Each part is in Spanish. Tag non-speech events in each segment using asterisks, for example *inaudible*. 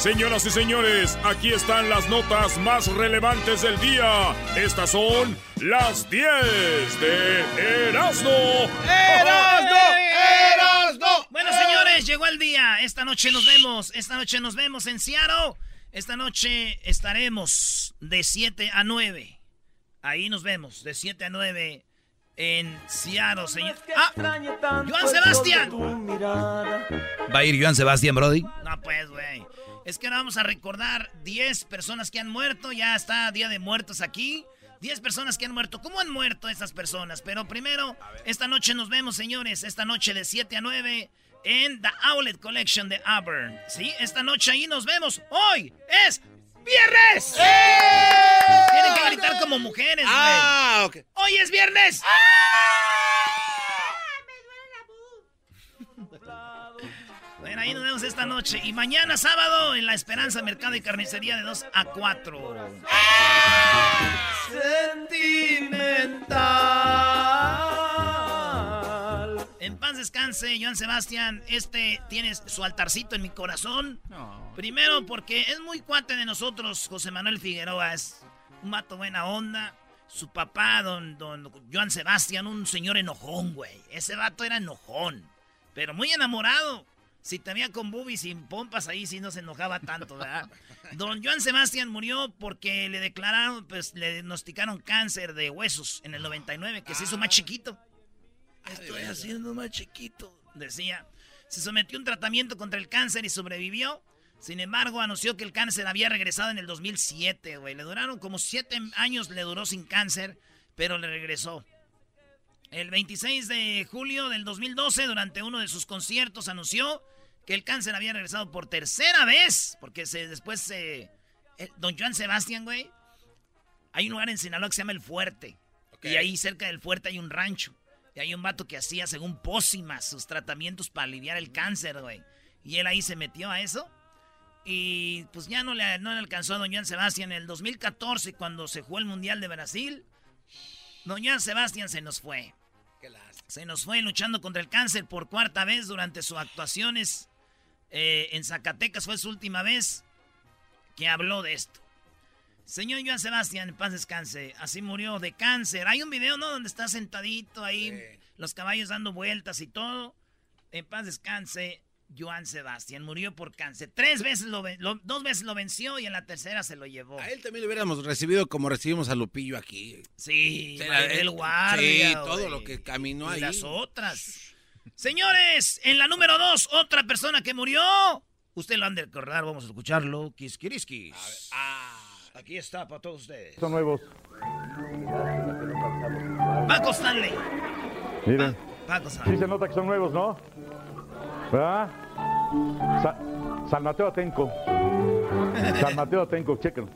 Señoras y señores, aquí están las notas más relevantes del día. Estas son las 10 de Erasmo. Bueno, señores, llegó el día. Esta noche nos vemos. Esta noche nos vemos en Seattle. Esta noche estaremos de 7 a 9. Ahí nos vemos, de 7 a 9 en Seattle, señor. ¡Ah! ¡Joan Sebastián! ¿Va a ir Joan Sebastián, Brody? No, pues, güey. Es que ahora vamos a recordar 10 personas que han muerto. Ya está Día de Muertos aquí. 10 personas que han muerto. ¿Cómo han muerto estas personas? Pero primero, esta noche nos vemos, señores. Esta noche de 7 a 9 en The Outlet Collection de Auburn. Sí, esta noche ahí nos vemos. Hoy es viernes. Tienen que gritar como mujeres, güey. Ah, ok. Hoy es viernes. Bueno, ahí nos vemos esta noche. Y mañana sábado en La Esperanza Mercado y Carnicería de 2 a 4. Sentimental. En paz descanse, Joan Sebastián. Este tiene su altarcito en mi corazón. Primero porque es muy cuate de nosotros, José Manuel Figueroa. Es un vato buena onda. Su papá, don, don Joan Sebastián, un señor enojón, güey. Ese vato era enojón. Pero muy enamorado. Si te veía con boobies sin pompas, ahí sí no se enojaba tanto, ¿verdad? Don Joan Sebastián murió porque le declararon, pues le diagnosticaron cáncer de huesos en el 99, que se hizo más chiquito. Estoy haciendo más chiquito, decía. Se sometió a un tratamiento contra el cáncer y sobrevivió. Sin embargo, anunció que el cáncer había regresado en el 2007, güey. Le duraron como siete años, le duró sin cáncer, pero le regresó. El 26 de julio del 2012, durante uno de sus conciertos, anunció que el cáncer había regresado por tercera vez. Porque se, después se... eh, don Joan Sebastián, güey. Hay un lugar en Sinaloa que se llama El Fuerte. Y ahí cerca del fuerte hay un rancho. Y hay un vato que hacía, según pócimas, sus tratamientos para aliviar el cáncer, güey. Y él ahí se metió a eso. Y pues ya no le, no le alcanzó a Don Joan Sebastián. En el 2014, cuando se jugó el Mundial de Brasil, Don Joan Sebastián se nos fue. Se nos fue luchando contra el cáncer por cuarta vez durante sus actuaciones eh, en Zacatecas. Fue su última vez que habló de esto. Señor Joan Sebastián, en paz descanse. Así murió de cáncer. Hay un video, ¿no? Donde está sentadito ahí, los caballos dando vueltas y todo. En paz descanse, Joan Sebastián. Murió por cáncer. Tres veces lo, ven- lo- dos veces lo venció y en la tercera se lo llevó. A él también lo hubiéramos recibido como recibimos a Lupillo aquí. Sí, Sí, Maribel la- Guardia, sí, todo lo que caminó Y ahí. las otras. Señores, en la número dos, otra persona que murió. Usted lo han de recordar, vamos a escucharlo. Kiskiriskis. Aquí está para todos ustedes. Son nuevos. Paco Stanley. Miren. Paco Sí Stanley. se nota que son nuevos, ¿no? ¿Verdad? Sa- San Mateo Atenco. San Mateo Atenco, chequen.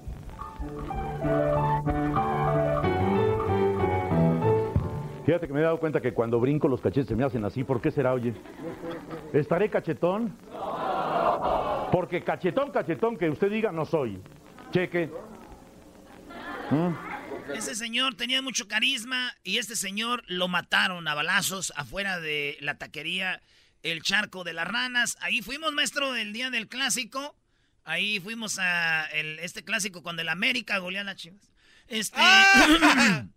Fíjate que me he dado cuenta que cuando brinco los cachetes se me hacen así. ¿Por qué será, oye? ¿Estaré cachetón? Porque cachetón, cachetón, que usted diga no soy. Cheque. ¿Mm? Ese señor tenía mucho carisma y este señor lo mataron a balazos afuera de la taquería El Charco de las Ranas. Ahí fuimos, maestro, el día del clásico. Ahí fuimos a el- este clásico cuando el América goleó a las Chivas. Este. *coughs*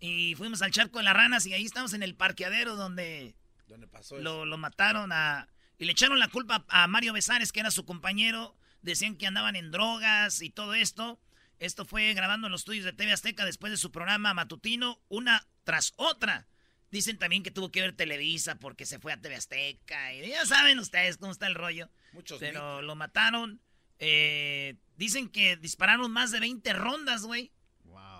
y fuimos al Charco de las Ranas y ahí estamos en el parqueadero donde ¿Dónde pasó eso? lo, lo mataron a... Y le echaron la culpa a Mario Besares, que era su compañero. Decían que andaban en drogas y todo esto. Esto fue grabando en los estudios de TV Azteca después de su programa matutino, una tras otra. Dicen también que tuvo que ver Televisa porque se fue a TV Azteca. Y ya saben ustedes cómo está el rollo. Muchos Pero lo mataron. Eh, dicen que dispararon más de 20 rondas, güey.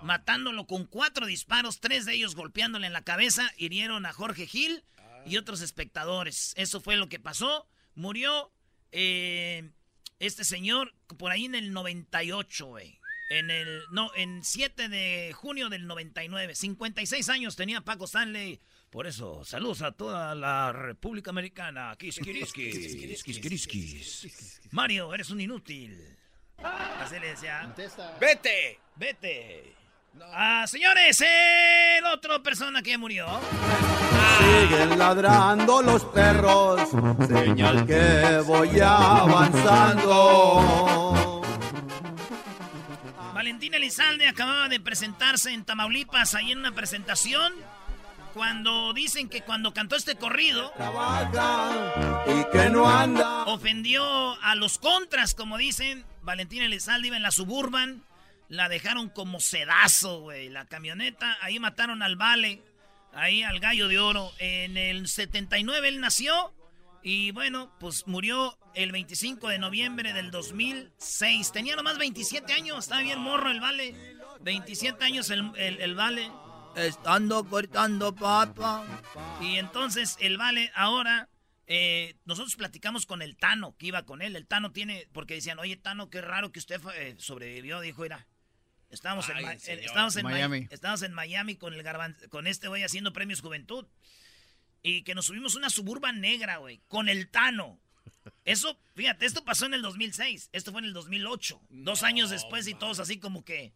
Matándolo con cuatro disparos, tres de ellos golpeándole en la cabeza, hirieron a Jorge Gil y otros espectadores. Eso fue lo que pasó. Murió eh, este señor por ahí en el 98, güey. En el, no, en 7 de junio del 99. 56 años tenía Paco Stanley. Por eso, saludos a toda la República Americana. Mario, eres un inútil. Así le decía. ¡Vete! Vete. Ah, señores, el otro persona que murió. Siguen ladrando los perros, señal que voy avanzando. Valentín Elizalde acababa de presentarse en Tamaulipas, ahí en una presentación. Cuando dicen que cuando cantó este corrido, Trabaja y que no anda. ofendió a los contras, como dicen. Valentín Elizalde iba en la suburban, la dejaron como sedazo, güey. La camioneta, ahí mataron al Vale, ahí al Gallo de Oro. En el 79 él nació y bueno, pues murió el 25 de noviembre del 2006. Tenía nomás 27 años, estaba bien morro el Vale. 27 años el, el, el Vale. Estando cortando papa. Y entonces el Vale ahora eh, nosotros platicamos con el Tano, que iba con él. El Tano tiene, porque decían, oye, Tano, qué raro que usted eh, sobrevivió. Dijo, mira, estábamos, en, Ay, en- estábamos, en Ma- Miami. estábamos en Miami con, el garban- con este güey haciendo premios Juventud. Y que nos subimos una suburban negra, güey, con el Tano. Eso, fíjate, esto pasó en el 2006. Esto fue en el 2008. Dos años después y todos así como que...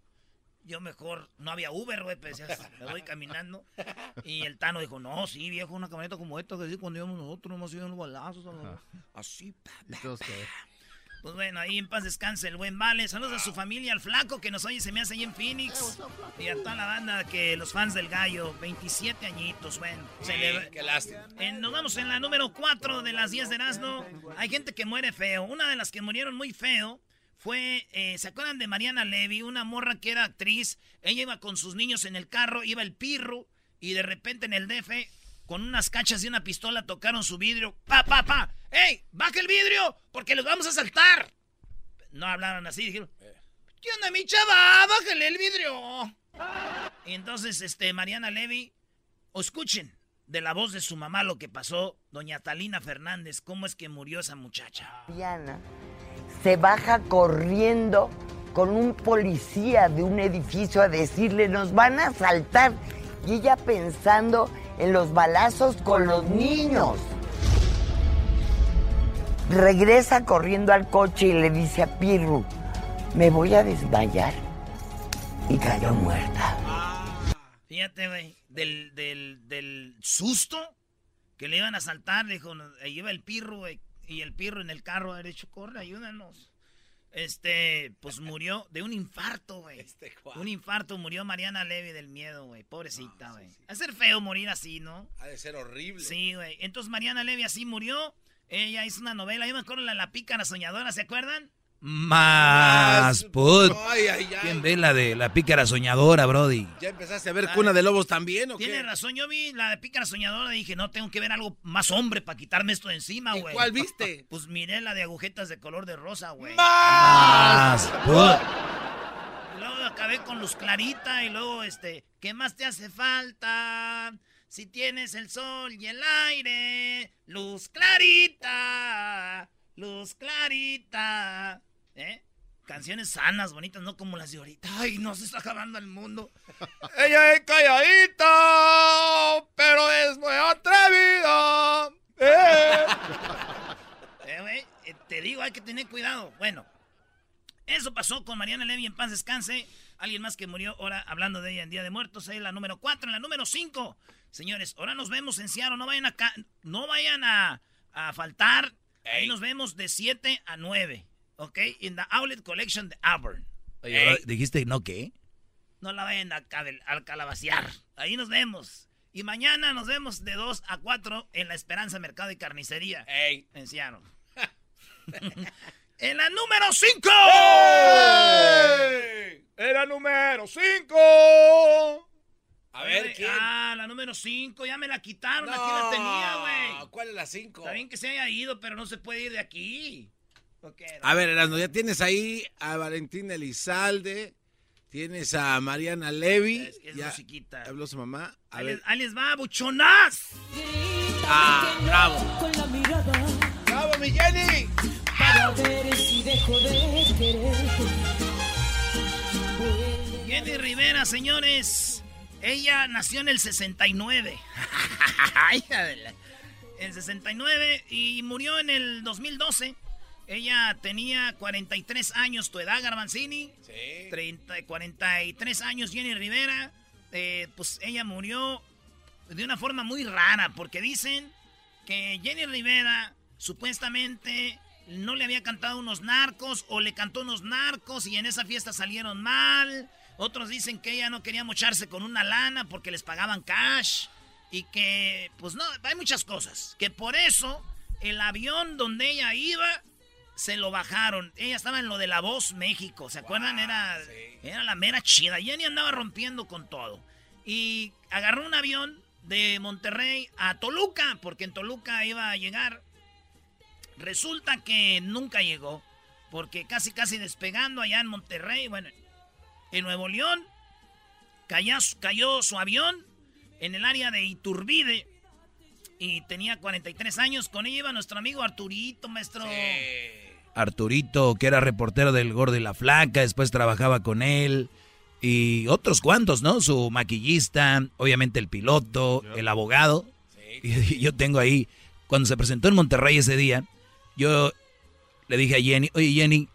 Yo mejor, no había Uber, güey, pues *laughs* me voy caminando. Y el Tano dijo, no, sí, viejo, una camioneta como esta, que sí, cuando íbamos nosotros, nomás iban los balazos. a Así, pa, pa, pues bueno, ahí en paz descanse el buen Vale. Saludos a su familia, al flaco que nos oye, se me hace ahí en Phoenix. Y a toda la banda que los fans del gallo, 27 añitos, bueno. celebra- Qué lástima. En- nos vamos en la número 4 de las 10 de Erasmo. Hay gente que muere feo. Una de las que murieron muy feo fue, eh, ¿se acuerdan de Mariana Levy? Una morra que era actriz. Ella iba con sus niños en el carro, iba el pirro, y de repente en el DF, con unas cachas y una pistola, tocaron su vidrio. ¡Pa, pa, pa! ¡Ey! ¡Baja el vidrio! ¡Porque los vamos a saltar! No hablaron así, dijeron. ¿Qué onda, mi chava? ¡Bájale el vidrio! Y entonces, este, Mariana Levy, o escuchen de la voz de su mamá lo que pasó, doña Talina Fernández, cómo es que murió esa muchacha. Diana se baja corriendo con un policía de un edificio a decirle, nos van a asaltar. Y ella pensando en los balazos con los niños. Regresa corriendo al coche y le dice a Pirru, me voy a desmayar. Y cayó muerta. Fíjate, güey, del, del, del susto que le iban a asaltar, dijo, iba el pirro, güey, y el pirro en el carro derecho, corre, ayúdanos. Este, pues murió de un infarto, güey. un infarto, murió Mariana Levy del miedo, güey, pobrecita, güey. Va a ser feo morir así, ¿no? Ha de ser horrible. Sí, güey. Entonces Mariana Levy así murió. Ella hizo una novela, yo me acuerdo la, la pícara soñadora, ¿se acuerdan? Más Más put. Ay, ay, ay. ¿Quién ve la de la pícara soñadora, Brody? ¿Ya empezaste a ver Cuna de Lobos también o qué? Tiene razón, yo vi la de pícara soñadora y dije, no, tengo que ver algo más hombre para quitarme esto de encima, ¿Y güey. cuál viste? *laughs* Pues miré la de agujetas de color de rosa, güey. Más put. Luego acabé con Luz Clarita y luego, este, ¿qué más te hace falta? Si tienes el sol y el aire, Luz Clarita, Luz Clarita. ¿Eh? Canciones sanas, bonitas, no como las de ahorita. Ay, no se está acabando el mundo. *laughs* Ella es calladita, pero es muy atrevida. Eh. *laughs* Eh, eh, te digo, hay que tener cuidado. Bueno, eso pasó con Mariana Levy en paz descanse. Alguien más que murió ahora hablando de ella en Día de Muertos. Ahí la número 4, en la número 5. Señores, ahora nos vemos en Seattle. No vayan a, no vayan a, a faltar. Ahí nos vemos de 7 a 9. ¿Ok? En the Outlet Collection de Auburn. Oye, ¿Dijiste no qué? No la vayan a, cal- a calabacear. Ahí nos vemos. Y mañana nos vemos de 2 a 4 en La Esperanza Mercado y Carnicería. En Seattle. *laughs* en la número 5. Era número 5. A ver, ¿quién? Ah, la número 5, ya me la quitaron, aquí la tenía, güey. ¿Cuál es la 5? Está bien que se haya ido, pero no se puede ir de aquí. A ver, Erasmo, ya tienes ahí a Valentina Elizalde, tienes a Mariana Levy. Es que es ya musiquita. habló su mamá. A Ahí ver. les, ahí les va, buchonas. Ah, bravo. ¡Bravo, mi Jenny! Para ver si dejo de quererte. Jenny Rivera, señores. Ella nació en el 69. Hija de la- En 69 y murió en el 2012. Ella tenía 43 años, tu edad, Garbanzini. Sí. 30, 43 años, Jenny Rivera. Eh, pues ella murió de una forma muy rara, porque dicen que Jenny Rivera supuestamente no le había cantado unos narcos o le cantó unos narcos y en esa fiesta salieron mal. Otros dicen que ella no quería mocharse con una lana porque les pagaban cash y que, pues no, hay muchas cosas. Que por eso el avión donde ella iba se lo bajaron. Ella estaba en lo de La Voz México, ¿se acuerdan? Era, era la mera chida. Jenny andaba rompiendo con todo. Y agarró un avión de Monterrey a Toluca, porque en Toluca iba a llegar. Resulta que nunca llegó, porque casi casi despegando allá en Monterrey, bueno, en Nuevo León, cayó, cayó su avión en el área de Iturbide y tenía 43 años. Con ella iba nuestro amigo Arturito, maestro. Arturito, que era reportero del Gordo y la Flaca, después trabajaba con él. Y otros cuantos, ¿no? Su maquillista, obviamente el piloto, el abogado. *laughs* Y yo tengo ahí, cuando se presentó en Monterrey ese día, yo le dije a Jenny, oye Jenny,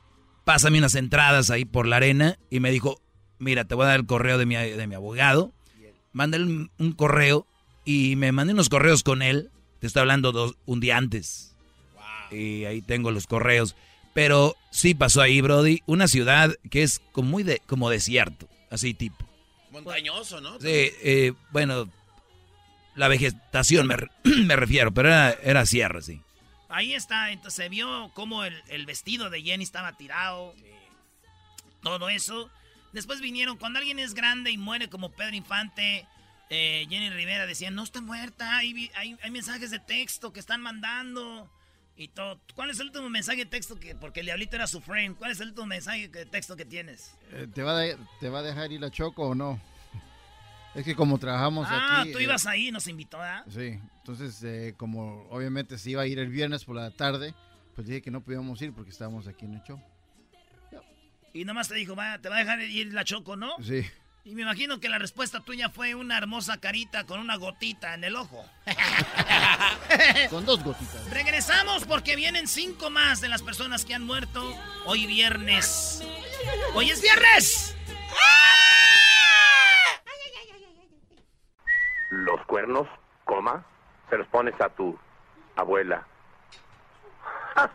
pásame unas entradas ahí por la arena. Y me dijo, mira, te voy a dar el correo de mi, de mi abogado. Mándale un, un correo y me mandé unos correos con él. Te estoy hablando dos, un día antes. Y ahí tengo los correos. Pero sí pasó ahí, Brody, una ciudad que es como muy de, como desierto, así tipo. Montañoso, ¿no? Sí, eh, bueno, la vegetación me, re- *clears throat* me refiero, pero era, era sierra, sí. Ahí está, entonces se vio cómo el, el vestido de Jenny estaba tirado. Todo eso. Después vinieron, cuando alguien es grande y muere como Pedro Infante, eh, Jenny Rivera decía, no está muerta, hay, hay mensajes de texto que están mandando. Y todo. ¿Cuál es el último mensaje de texto que, porque el diablito era su friend, cuál es el último mensaje de texto que tienes? Eh, ¿te, va a de- ¿Te va a dejar ir a Choco o no? Es que como trabajamos ah, aquí... tú eh, ibas ahí, nos invitó, ¿verdad? Sí, entonces eh, como obviamente se iba a ir el viernes por la tarde, pues dije que no podíamos ir porque estábamos aquí en el show. Y nomás te dijo, va, te va a dejar ir la choco, ¿no? Sí. Y me imagino que la respuesta tuya fue una hermosa carita con una gotita en el ojo. *laughs* Con dos gotitas. Regresamos porque vienen cinco más de las personas que han muerto hoy viernes. ¡Hoy es viernes! Los cuernos, coma, se los pones a tu abuela. ¡Ah!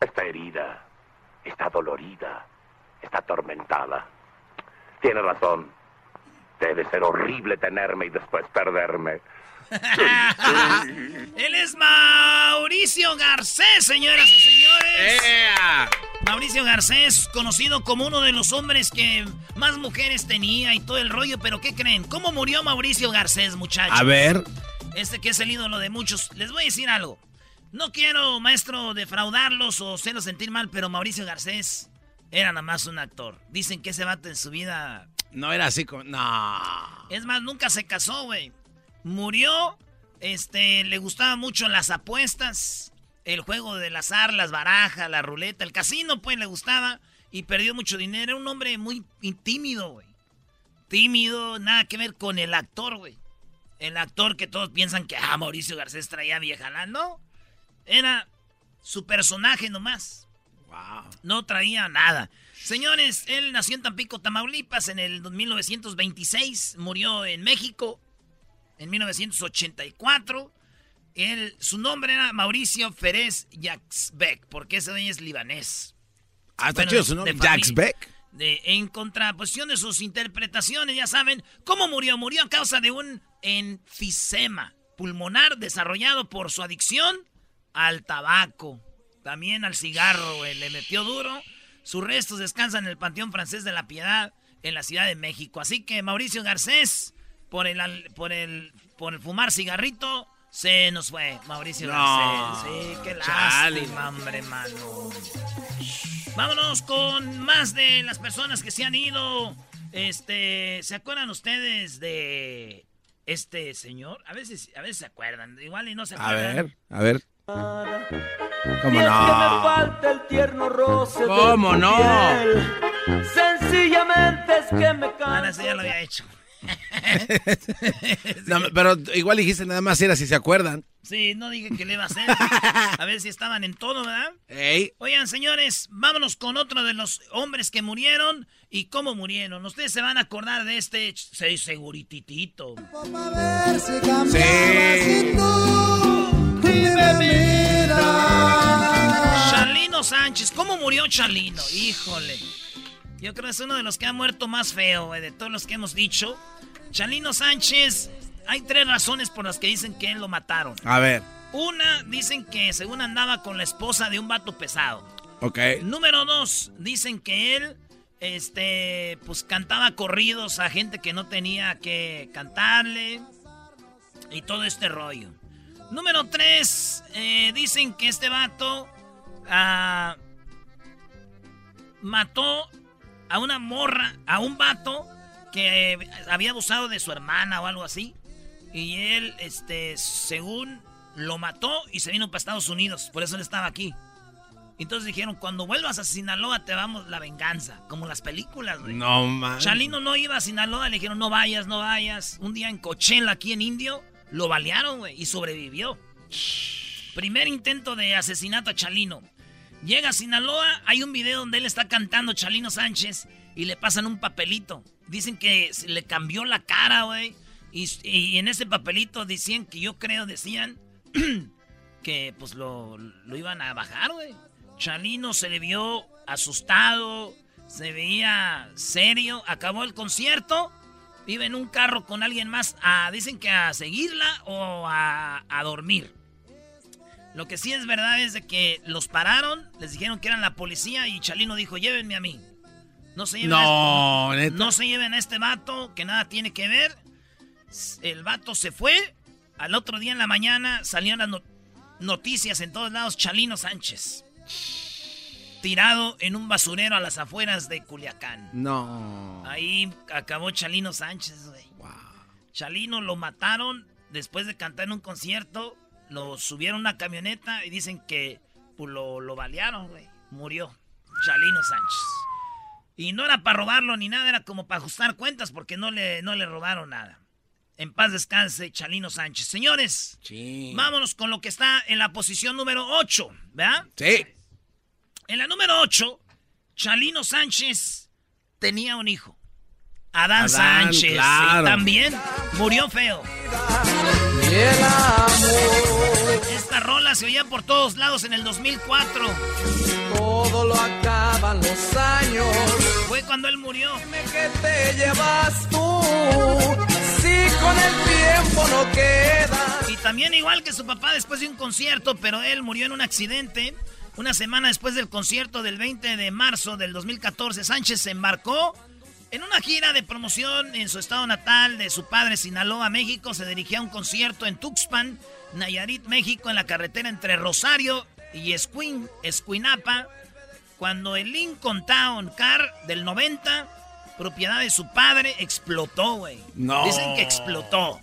Está herida, está dolorida, está atormentada. Tiene razón. Debe ser horrible tenerme y después perderme. *laughs* Él es Mauricio Garcés, señoras y señores. Mauricio Garcés, conocido como uno de los hombres que más mujeres tenía y todo el rollo, pero ¿qué creen? ¿Cómo murió Mauricio Garcés, muchachos? A ver. Este que es el ídolo de muchos. Les voy a decir algo. No quiero, maestro, defraudarlos o hacerlos sentir mal, pero Mauricio Garcés era nada más un actor. Dicen que ese vato en su vida... No era así como. No. Es más, nunca se casó, güey. Murió, este, le gustaban mucho las apuestas, el juego del azar, las barajas, la ruleta, el casino, pues le gustaba y perdió mucho dinero. Era un hombre muy tímido, güey. Tímido, nada que ver con el actor, güey. El actor que todos piensan que, ah, Mauricio Garcés traía vieja, no. Era su personaje nomás. No traía nada. Señores, él nació en Tampico, Tamaulipas en el 1926, murió en México en 1984. Él, su nombre era Mauricio Ferez Yaxbeck, porque ese dueño es libanés. Ah, Bueno, chido su nombre. de- en contraposición de sus interpretaciones, ya saben, ¿cómo murió? Murió a causa de un enfisema pulmonar desarrollado por su adicción al tabaco, también al cigarro, güey, le metió duro. Sus restos descansan en el Panteón Francés de la Piedad en la Ciudad de México. Así que Mauricio Garcés, por el, por el, por el fumar cigarrito, se nos fue. Mauricio No. Garcés, sí, qué lástima, hombre, mano. Vámonos con más de las personas que se han ido. Este, ¿se acuerdan ustedes de este señor? A veces, a veces se acuerdan, igual y no se A acuerdan. ver, a ver. ¿Cómo no? falta el tierno roce ¿Cómo no? piel. Sencillamente es que me canso. ese ya lo había hecho. *laughs* No, pero igual dijiste nada más era si se acuerdan. Sí, no dije que le iba a hacer. *laughs* A ver si estaban en todo, ¿verdad? Ey. Oigan, señores, vámonos con otro de los hombres que murieron y cómo murieron. Ustedes se van a acordar de este se- segurititito. Chalino Sánchez, ¿cómo murió Chalino? Híjole. Yo creo que es uno de los que ha muerto más feo, güey, de todos los que hemos dicho. Chalino Sánchez, hay tres razones por las que dicen que él lo mataron. A ver, Una, dicen que según andaba con la esposa de un vato pesado. ok. Número dos, dicen que él, este, pues cantaba corridos a gente que no tenía que cantarle y todo este rollo. Número tres, eh, dicen que este vato ah, mató a una morra, a un vato que había abusado de su hermana o algo así. Y él, este, según lo mató y se vino para Estados Unidos. Por eso él estaba aquí. Entonces dijeron, cuando vuelvas a Sinaloa te damos la venganza. Como las películas, güey. No man. Chalino no iba a Sinaloa, le dijeron, no vayas, no vayas. Un día en Coachella, aquí en Indio, lo balearon, güey, y sobrevivió. Primer intento de asesinato a Chalino. Llega a Sinaloa, hay un video donde él está cantando Chalino Sánchez y le pasan un papelito. Dicen que se le cambió la cara, güey. Y, en ese papelito decían que yo creo, decían *clears throat* que pues lo, lo iban a bajar, güey. Chalino se le vio asustado, se veía serio, acabó el concierto, vive en un carro con alguien más, a, dicen que a seguirla o a, a dormir. Lo que sí es verdad es de que los pararon, les dijeron que eran la policía y Chalino dijo, llévenme a mí. No se lleven, No, a, este, no se lleven a este vato, que nada tiene que ver. El vato se fue. Al otro día en la mañana salieron las no- noticias en todos lados. Chalino Sánchez. Tirado en un basurero a las afueras de Culiacán. No. Ahí acabó Chalino Sánchez, güey. Chalino lo mataron después de cantar en un concierto. Lo subieron a una camioneta y dicen que pues, lo, lo balearon, güey. Murió Chalino Sánchez. Y no era para robarlo ni nada, era como para ajustar cuentas porque no le, no le robaron nada. En paz descanse Chalino Sánchez. Señores, vámonos con lo que está en la posición número 8, ¿verdad? Sí. En la número 8, Chalino Sánchez tenía un hijo. Adán, Adán, Sánchez. claro. Y también murió feo. Esta rola se oía por todos lados en el 2004. Todo lo acaban los años. Fue cuando él murió. Dime que te llevas tú. Si con el tiempo no queda. Y también igual que su papá después de un concierto, pero él murió en un accidente. Una semana después del concierto del 20 de marzo del 2014, Sánchez se embarcó en una gira de promoción en su estado natal de su padre, Sinaloa, México. Se dirigía a un concierto en Tuxpan, Nayarit, México, en la carretera entre Rosario y Escuin, Escuinapa, cuando el Lincoln Town Car del 90, propiedad de su padre, explotó, güey. No. Dicen que explotó.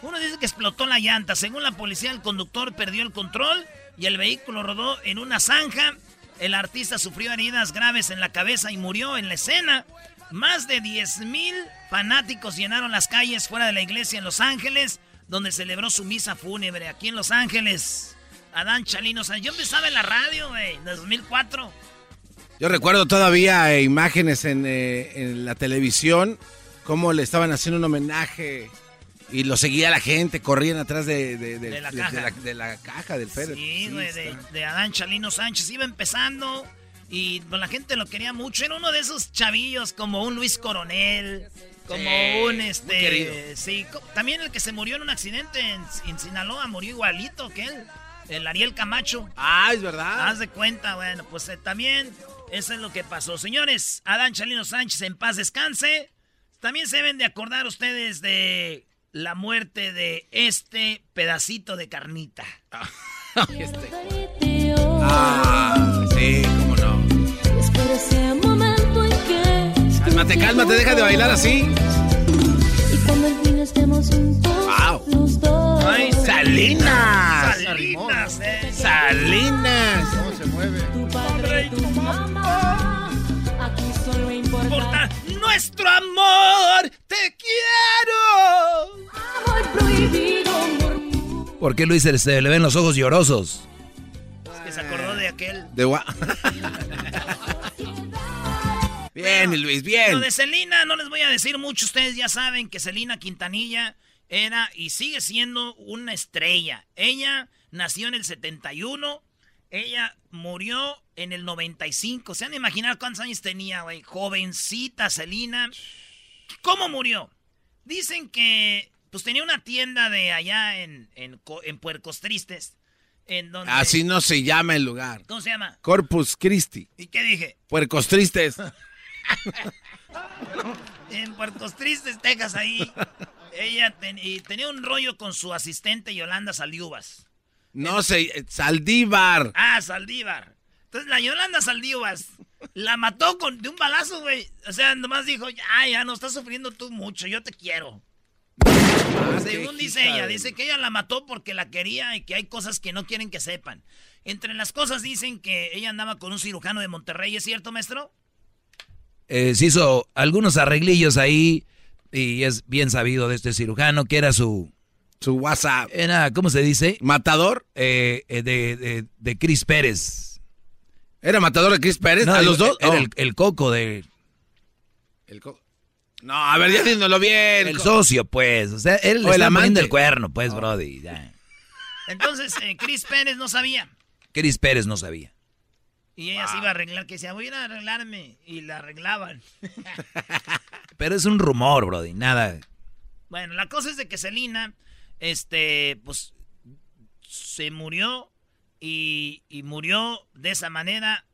Uno dice que explotó la llanta. Según la policía, el conductor perdió el control y el vehículo rodó en una zanja. El artista sufrió heridas graves en la cabeza y murió en la escena. Más de 10 mil fanáticos llenaron las calles fuera de la iglesia en Los Ángeles, donde celebró su misa fúnebre aquí en Los Ángeles. Adán Chalino Sánchez. Yo empezaba en la radio, güey, en el 2004. Yo recuerdo todavía eh, imágenes en, eh, en la televisión, cómo le estaban haciendo un homenaje y lo seguía la gente, corrían atrás de, de- de- De la de- caja. de la, de la caja del Federer. Sí, güey, de, de Adán Chalino Sánchez. Iba empezando y pues, la gente lo quería mucho. Era uno de esos chavillos como un Luis Coronel, como Sí, un muy este. querido. Sí, también el que se murió en un accidente en, en Sinaloa murió igualito que él. El Ariel Camacho. Ah, es verdad. Haz de cuenta, bueno, pues eh, también eso es lo que pasó. Señores, Adán Chalino Sánchez en paz descanse. También se deben de acordar ustedes de la muerte de este pedacito de carnita. Ah, *laughs* *laughs* sí, cómo no. Espero ese momento en que Cálmate, cálmate, deja de bailar así. y cuando al fin estemos juntos Wow. los dos. Ay, Salinas. Salinas, eh. Salinas. ¿Cómo se mueve? Tu padre y tu mamá. Aquí solo importa Importa nuestro amor. Te quiero. amor prohibido, amor ¿Por qué Luis se, le ven los ojos llorosos? Es que se acordó de aquel. De gua- *laughs* bien, Luis, bien. Lo de Celina no les voy a decir mucho. Ustedes ya saben que Celina Quintanilla era y sigue siendo una estrella. Ella nació en el 71. Ella murió en el 95. ¿Se han de imaginar cuántos años tenía, güey? Jovencita Celina. ¿Cómo murió? Dicen que pues tenía una tienda de allá en, en, en Puercos Tristes. En donde, Así no se llama el lugar. ¿Cómo se llama? Corpus Christi. ¿Y qué dije? Puercos tristes. *laughs* En Puertos Tristes, Texas, ahí. Ella ten- y tenía un rollo con su asistente Yolanda Saldívar. No sé, Saldívar. Ah, Saldívar. Entonces la Yolanda Saldívar la mató con, de un balazo, güey. O sea, nomás dijo, ay, ya no estás sufriendo tú mucho, yo te quiero. Según dice ella, de- dice que ella la mató porque la quería y que hay cosas que no quieren que sepan. Entre las cosas dicen que ella andaba con un cirujano de Monterrey, ¿es cierto, maestro? Eh, se hizo algunos arreglillos ahí y es bien sabido de este cirujano que era su... Su WhatsApp. Era, ¿cómo se dice? ¿Matador? Eh, eh, de, de, de Chris Pérez. ¿Era matador de Chris Pérez? No, ¿A digo, los dos? Era Oh. el, el coco de... El co- No, a ver, ya dínoslo bien. El co- socio, pues. O sea, él O le el está amante. poniendo el cuerno, pues, brody. ya. Entonces, eh, Chris Pérez no sabía. Chris Pérez no sabía. Y ella se iba a arreglar, que decía, voy a ir a arreglarme. Y la arreglaban. *laughs* Pero es un rumor, brody. Nada. Bueno, la cosa es de que Selina, este, pues, se murió y, y murió de esa manera.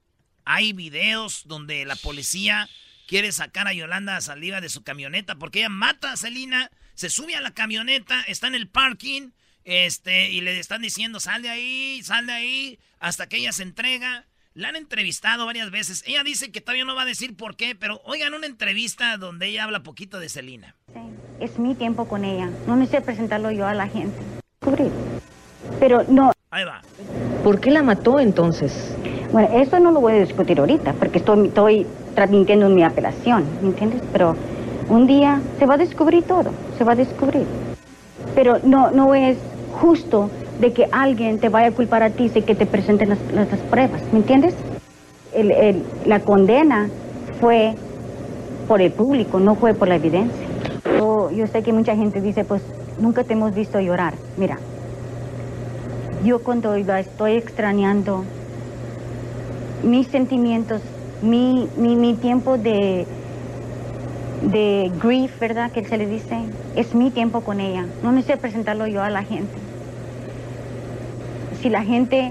Hay videos donde la policía quiere sacar a Yolanda Saliva de su camioneta porque ella mata a Selina, se sube a la camioneta, está en el parking, este, y le están diciendo, sal de ahí, sal de ahí, hasta que ella se entrega. La han entrevistado varias veces. Ella dice que todavía no va a decir por qué, pero oigan una entrevista donde ella habla poquito de Selina. Es mi tiempo con ella. No necesito presentarlo yo a la gente. Cubrir. Pero no. Ahí va. ¿Por qué la mató entonces? Bueno, eso no lo voy a discutir ahorita, porque estoy, estoy transmitiendo mi apelación, ¿me entiendes? Pero un día se va a descubrir todo, se va a descubrir. Pero no, no es justo de que alguien te vaya a culpar a ti sin que te presenten las, pruebas, ¿me entiendes? El- la condena fue por el público, no fue por la evidencia. Yo, sé que mucha gente dice, pues nunca te hemos visto llorar. Mira, yo cuando la estoy extrañando, mis sentimientos, mi, mi, mi tiempo de, de grief, ¿verdad? Que se le dice, es mi tiempo con ella. No necesito presentarlo yo a la gente. Si la gente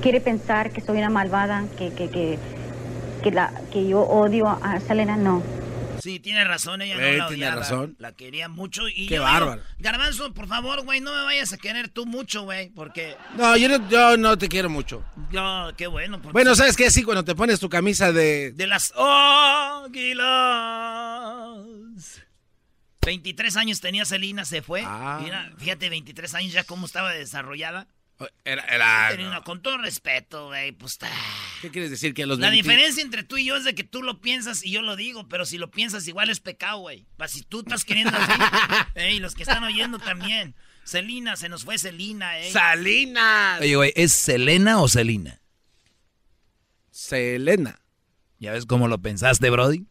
quiere pensar que soy una malvada, que, que, que, que, la, que yo odio a Selena, no. Sí, tiene razón, ella Eh, no la tiene odiaba, razón. La quería mucho y Qué yo bárbaro. digo, Garbanzo, por favor, güey, no me vayas a querer tú mucho, güey, porque No, yo no, yo no te quiero mucho. yo, qué bueno. porque- Bueno, ¿sabes qué? Sí, cuando te pones tu camisa de... De las águilas. 23 años tenía Celina, se fue. Ah. Mira, fíjate, 23 años ya cómo estaba desarrollada. Era, era- Tenía una- con todo respeto, güey, pues está. ¿Qué quieres decir? Que a los La 20 diferencia entre tú y yo es de que tú lo piensas y yo lo digo, pero si lo piensas igual es pecado, güey. Pa, Si tú estás queriendo así, *laughs* ey, los que están oyendo también. Celina, se nos fue Celina, eh. ¡Salinas! Oye, güey, ¿es Selena o Selina? Selena. ¿Ya ves cómo lo pensaste, Brody?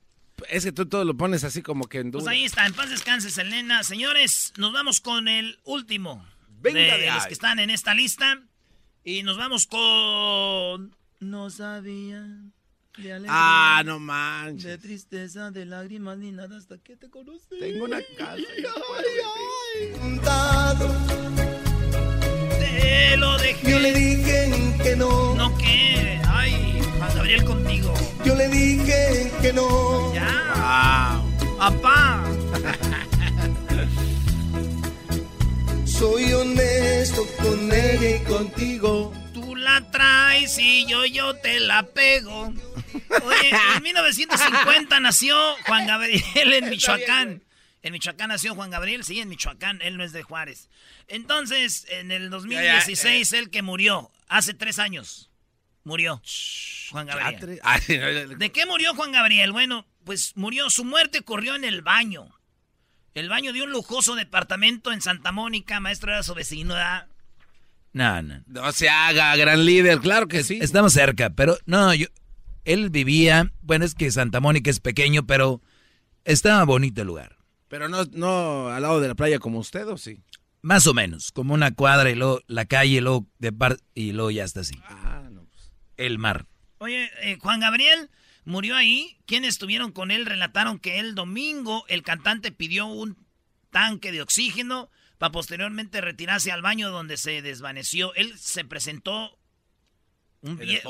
Es que tú todo lo pones así como que en duda. Pues ahí está, en paz descanse, Selena. Señores, nos vamos con el último Venga de, de los que están en esta lista. Y nos vamos con... No sabía de alegría, Ah, no manches. de tristeza, de lágrimas, ni nada hasta que te conocí. Tengo una casa. Te lo dejé. Yo le dije que no. No, ¿qué? Ay, Juan Gabriel contigo. Yo le dije que no. Ya. Papá. *laughs* Soy honesto con ella y contigo. Tú la traes y yo, yo te la pego. Oye, en 1950 nació Juan Gabriel en *laughs* Michoacán. En Michoacán nació Juan Gabriel, sí, en Michoacán, él no es de Juárez. Entonces, en el 2016, él que murió, hace tres años, murió Juan Gabriel. *laughs* ¿De qué murió Juan Gabriel? Bueno, pues murió, su muerte ocurrió en el baño. El baño de un lujoso departamento en Santa Mónica, maestro era su vecino, ¿verdad? No, no. No se haga, gran líder, claro que sí. Estamos cerca, pero no, yo. Él vivía. Bueno, es que Santa Mónica es pequeño, pero estaba bonito el lugar. Pero no, no al lado de la playa como usted, ¿o sí? Más o menos, como una cuadra y luego la calle y luego, de par y luego ya está así. Ah. El mar. Oye, eh, Juan Gabriel murió ahí. Quienes estuvieron con él relataron que el domingo el cantante pidió un tanque de oxígeno para posteriormente retirarse al baño donde se desvaneció. Él se presentó un el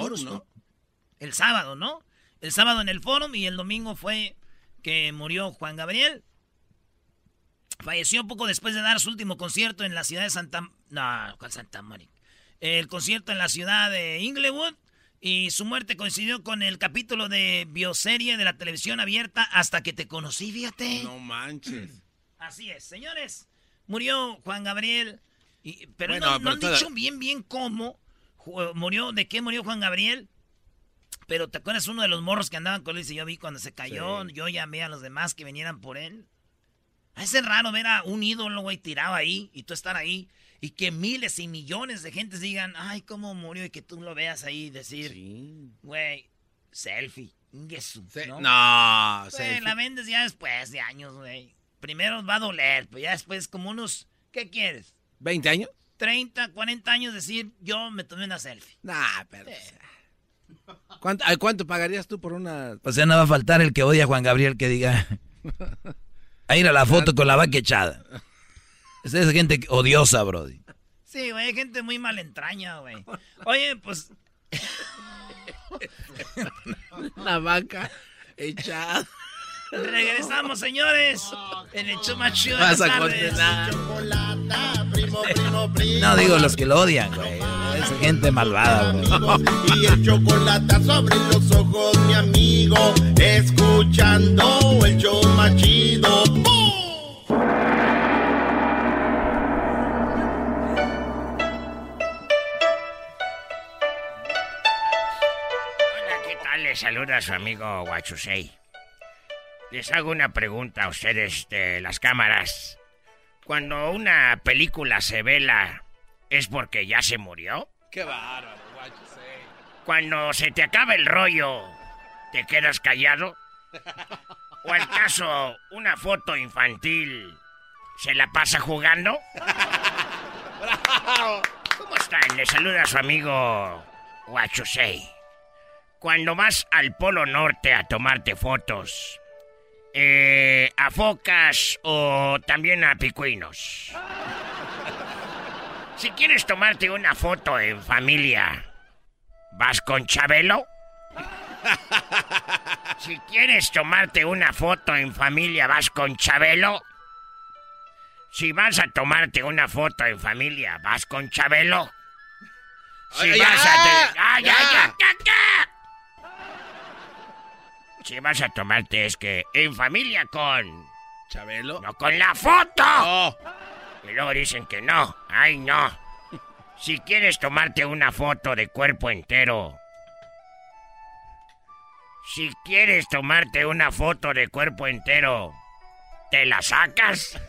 el sábado, ¿no? El sábado en el fórum y el domingo fue que murió Juan Gabriel. Falleció poco después de dar su último concierto en la ciudad de Santa... No, ¿cuál Santa Mónica? El concierto en la ciudad de Inglewood. Y su muerte coincidió con el capítulo de bioserie de la televisión abierta Hasta que te conocí, fíjate. No manches. Así es, señores. Murió Juan Gabriel. y- pero Bueno, no, han toda- dicho bien, bien cómo murió, de qué murió Juan Gabriel. Pero ¿te acuerdas uno de los morros que andaban con él? Y yo vi cuando se cayó, yo llamé a los demás que vinieran por él. Es raro ver a un ídolo, güey, tirado ahí y tú estar ahí y que miles y millones de gentes digan, ay, cómo murió y que tú lo veas ahí decir, güey, selfie, inguesu, ¿no? Selfie. la vendes ya después de años, güey. Primero va a doler, pero ya después como unos, ¿qué quieres? ¿20 años? 30, 40 años decir, yo me tomé una selfie. Nah, pero... ¿Cuánto, ay, ¿Cuánto pagarías tú por una...? O sea, no va a faltar el que odia a Juan Gabriel que diga. *laughs* A ir a la foto con la vaca echada. Esa es gente odiosa, Brody. Sí, güey, hay gente muy mal entraña, güey. Oye, pues... *laughs* La vaca echada. Regresamos, señores. En el show más chido Vas a condenar. No digo los que lo odian, güey. Es gente malvada, güey. Y el chocolate sobre los ojos, mi amigo. Escuchando el show más chido. Les saluda su amigo Guachusei. Les hago una pregunta a ustedes de las cámaras. Cuando una película se vela, ¿es porque ya se murió? Qué bárbaro, guacho. Cuando se te acaba el rollo, ¿te quedas callado? *laughs* ¿O al caso, una foto infantil se la pasa jugando? *laughs* ¿Cómo están? Les saluda su amigo Guachusei. Cuando vas al Polo Norte a tomarte fotos, eh, a focas o también a picuinos. Si quieres tomarte una foto en familia, ¿vas con Chabelo? Si quieres tomarte una foto en familia, ¿vas con Chabelo? Si vas a tomarte una foto en familia, ¿vas con Chabelo? Si Ay, vas a... ¡Ay, ay, ya, ya, ya! Si vas a tomarte es que en familia con... ¿Chabelo? ¡No con la foto! Y luego dicen que no. ¡Ay, no! Si quieres tomarte una foto de cuerpo entero... Si quieres tomarte una foto de cuerpo entero... ¿Te la sacas?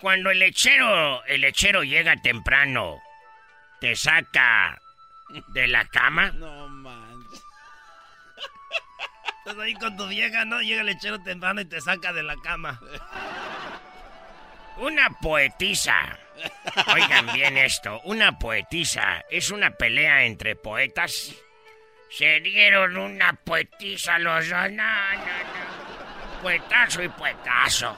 Cuando el lechero, el lechero llega temprano te saca de la cama? No manches. Estás ahí con tu vieja, ¿no? Llega el lechero temprano y te saca de la cama. Una poetisa. Oigan bien esto. Una poetisa es una pelea entre poetas. Se dieron una poetisa los dos. No, no, no. Poetazo y poetazo.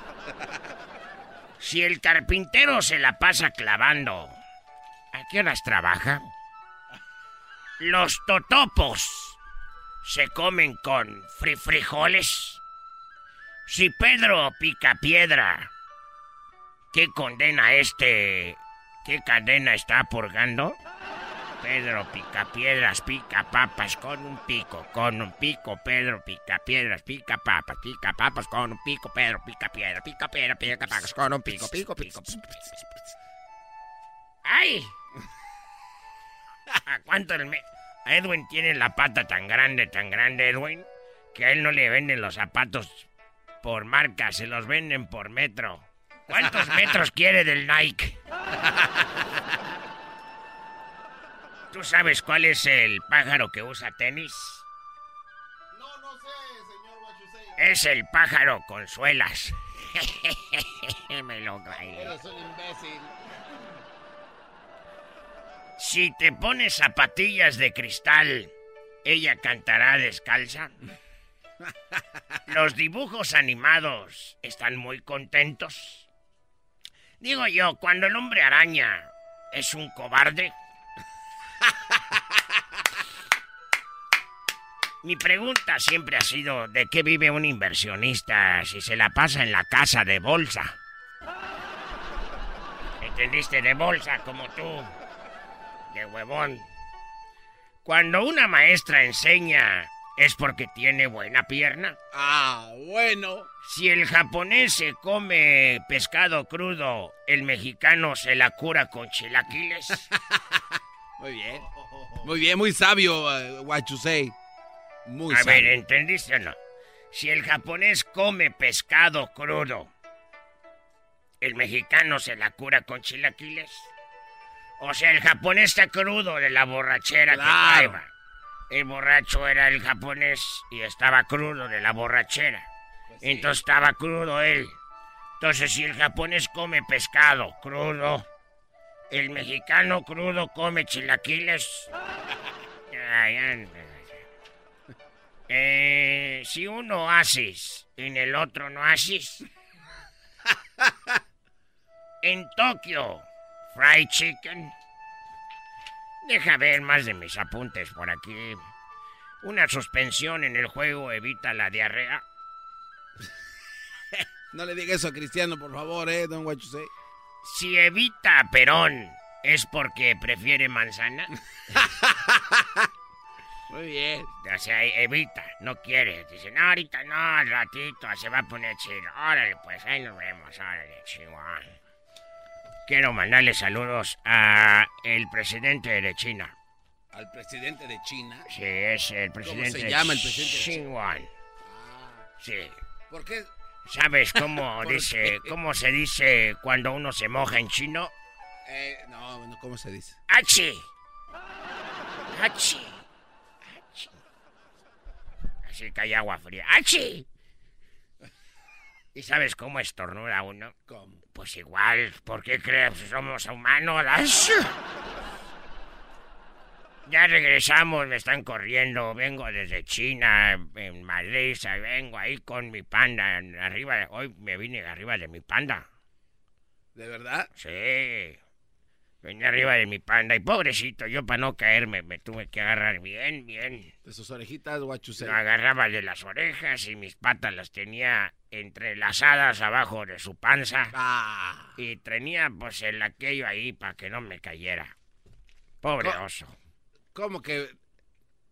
Si el carpintero se la pasa clavando, ¿a qué horas trabaja? Los totopos se comen con fri frijoles. Si Pedro pica piedra, ¿qué condena este? ¿Qué cadena está purgando? Pedro pica piedras, pica papas con un pico, con un pico, Pedro pica piedras, pica papas, pica papas con un pico, Pedro pica piedra, pica piedra, pica papas con un pico, pico, pico. ¡Ay! ¿A cuánto el me... Edwin tiene la pata tan grande, tan grande, Edwin, que a él no le venden los zapatos por marca, se los venden por metro. ¿Cuántos *laughs* metros quiere del Nike? ¿Tú sabes cuál es el pájaro que usa tenis? No, no sé, señor Guachusei. Es el pájaro con suelas. *laughs* Me lo caí. Eres un imbécil. Si te pones zapatillas de cristal, ¿ella cantará descalza? Los dibujos animados están muy contentos. Digo yo, cuando el hombre araña es un cobarde. Mi pregunta siempre ha sido, ¿de qué vive un inversionista si se la pasa en la casa de bolsa? ¿Entendiste? De bolsa, como tú. Huevón. Cuando una maestra enseña, ¿es porque tiene buena pierna? Ah, bueno. Si el japonés se come pescado crudo, ¿el mexicano se la cura con chilaquiles? *laughs* Muy bien. Muy bien, muy sabio, Guachusei. Muy A sabio. ver, ¿entendiste o no? Si el japonés come pescado crudo, ¿el mexicano se la cura con chilaquiles? O sea, el japonés está crudo de la borrachera Claro. que lleva. El borracho era el japonés y estaba crudo de la borrachera. Entonces estaba crudo él. Entonces, si el japonés come pescado crudo, el mexicano crudo come chilaquiles. Eh, si uno haces en el otro no haces. *laughs* En Tokio, fried chicken. Deja ver más de mis apuntes por aquí. Una suspensión en el juego evita la diarrea. *laughs* No le diga eso a Cristiano, por favor, eh, don Guachusei. Si evita Perón, ¿es porque prefiere manzana? *laughs* Muy bien. O sea, evita, no quiere. Dice, no, ahorita no, al ratito se va a poner chido. Órale, pues ahí nos vemos, órale, chihuahua. Quiero mandarle saludos a el presidente de China. Al presidente de China. Sí, es el presidente se llama el presidente de Xi Jinping. Sí. ¿Por qué? ¿Sabes *laughs* cómo ¿Por dice, qué? cómo se dice cuando uno se moja en chino? Eh, no, no, ¿cómo se dice? ¡Achi! ¡Achi! ¡Achi! Así que hay agua fría. ¡Achi! ¿Y sabes cómo estornuda uno? ¿Cómo? Pues igual, ¿por qué crees que somos humanos? Ya regresamos, me están corriendo. Vengo desde China, en Madrid, vengo ahí con mi panda. Arriba, de- hoy me vine arriba de mi panda. ¿De verdad? Sí. Vine arriba de mi panda y pobrecito, yo para no caerme me tuve que agarrar bien, bien. De sus orejitas, Guachusei. Lo agarraba de las orejas y mis patas las tenía entrelazadas abajo de su panza. Ah. Y tenía pues el aquello ahí para que no me cayera. Pobre Co- oso. ¿Cómo que...?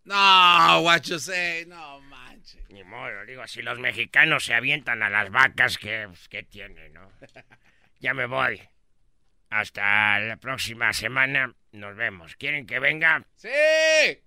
No, Guachusei, no manches. Ni modo, digo, si los mexicanos se avientan a las vacas, ¿qué, qué tiene, no? *laughs* Ya me voy. Hasta la próxima semana. Nos vemos. ¿Quieren que venga? ¡Sí!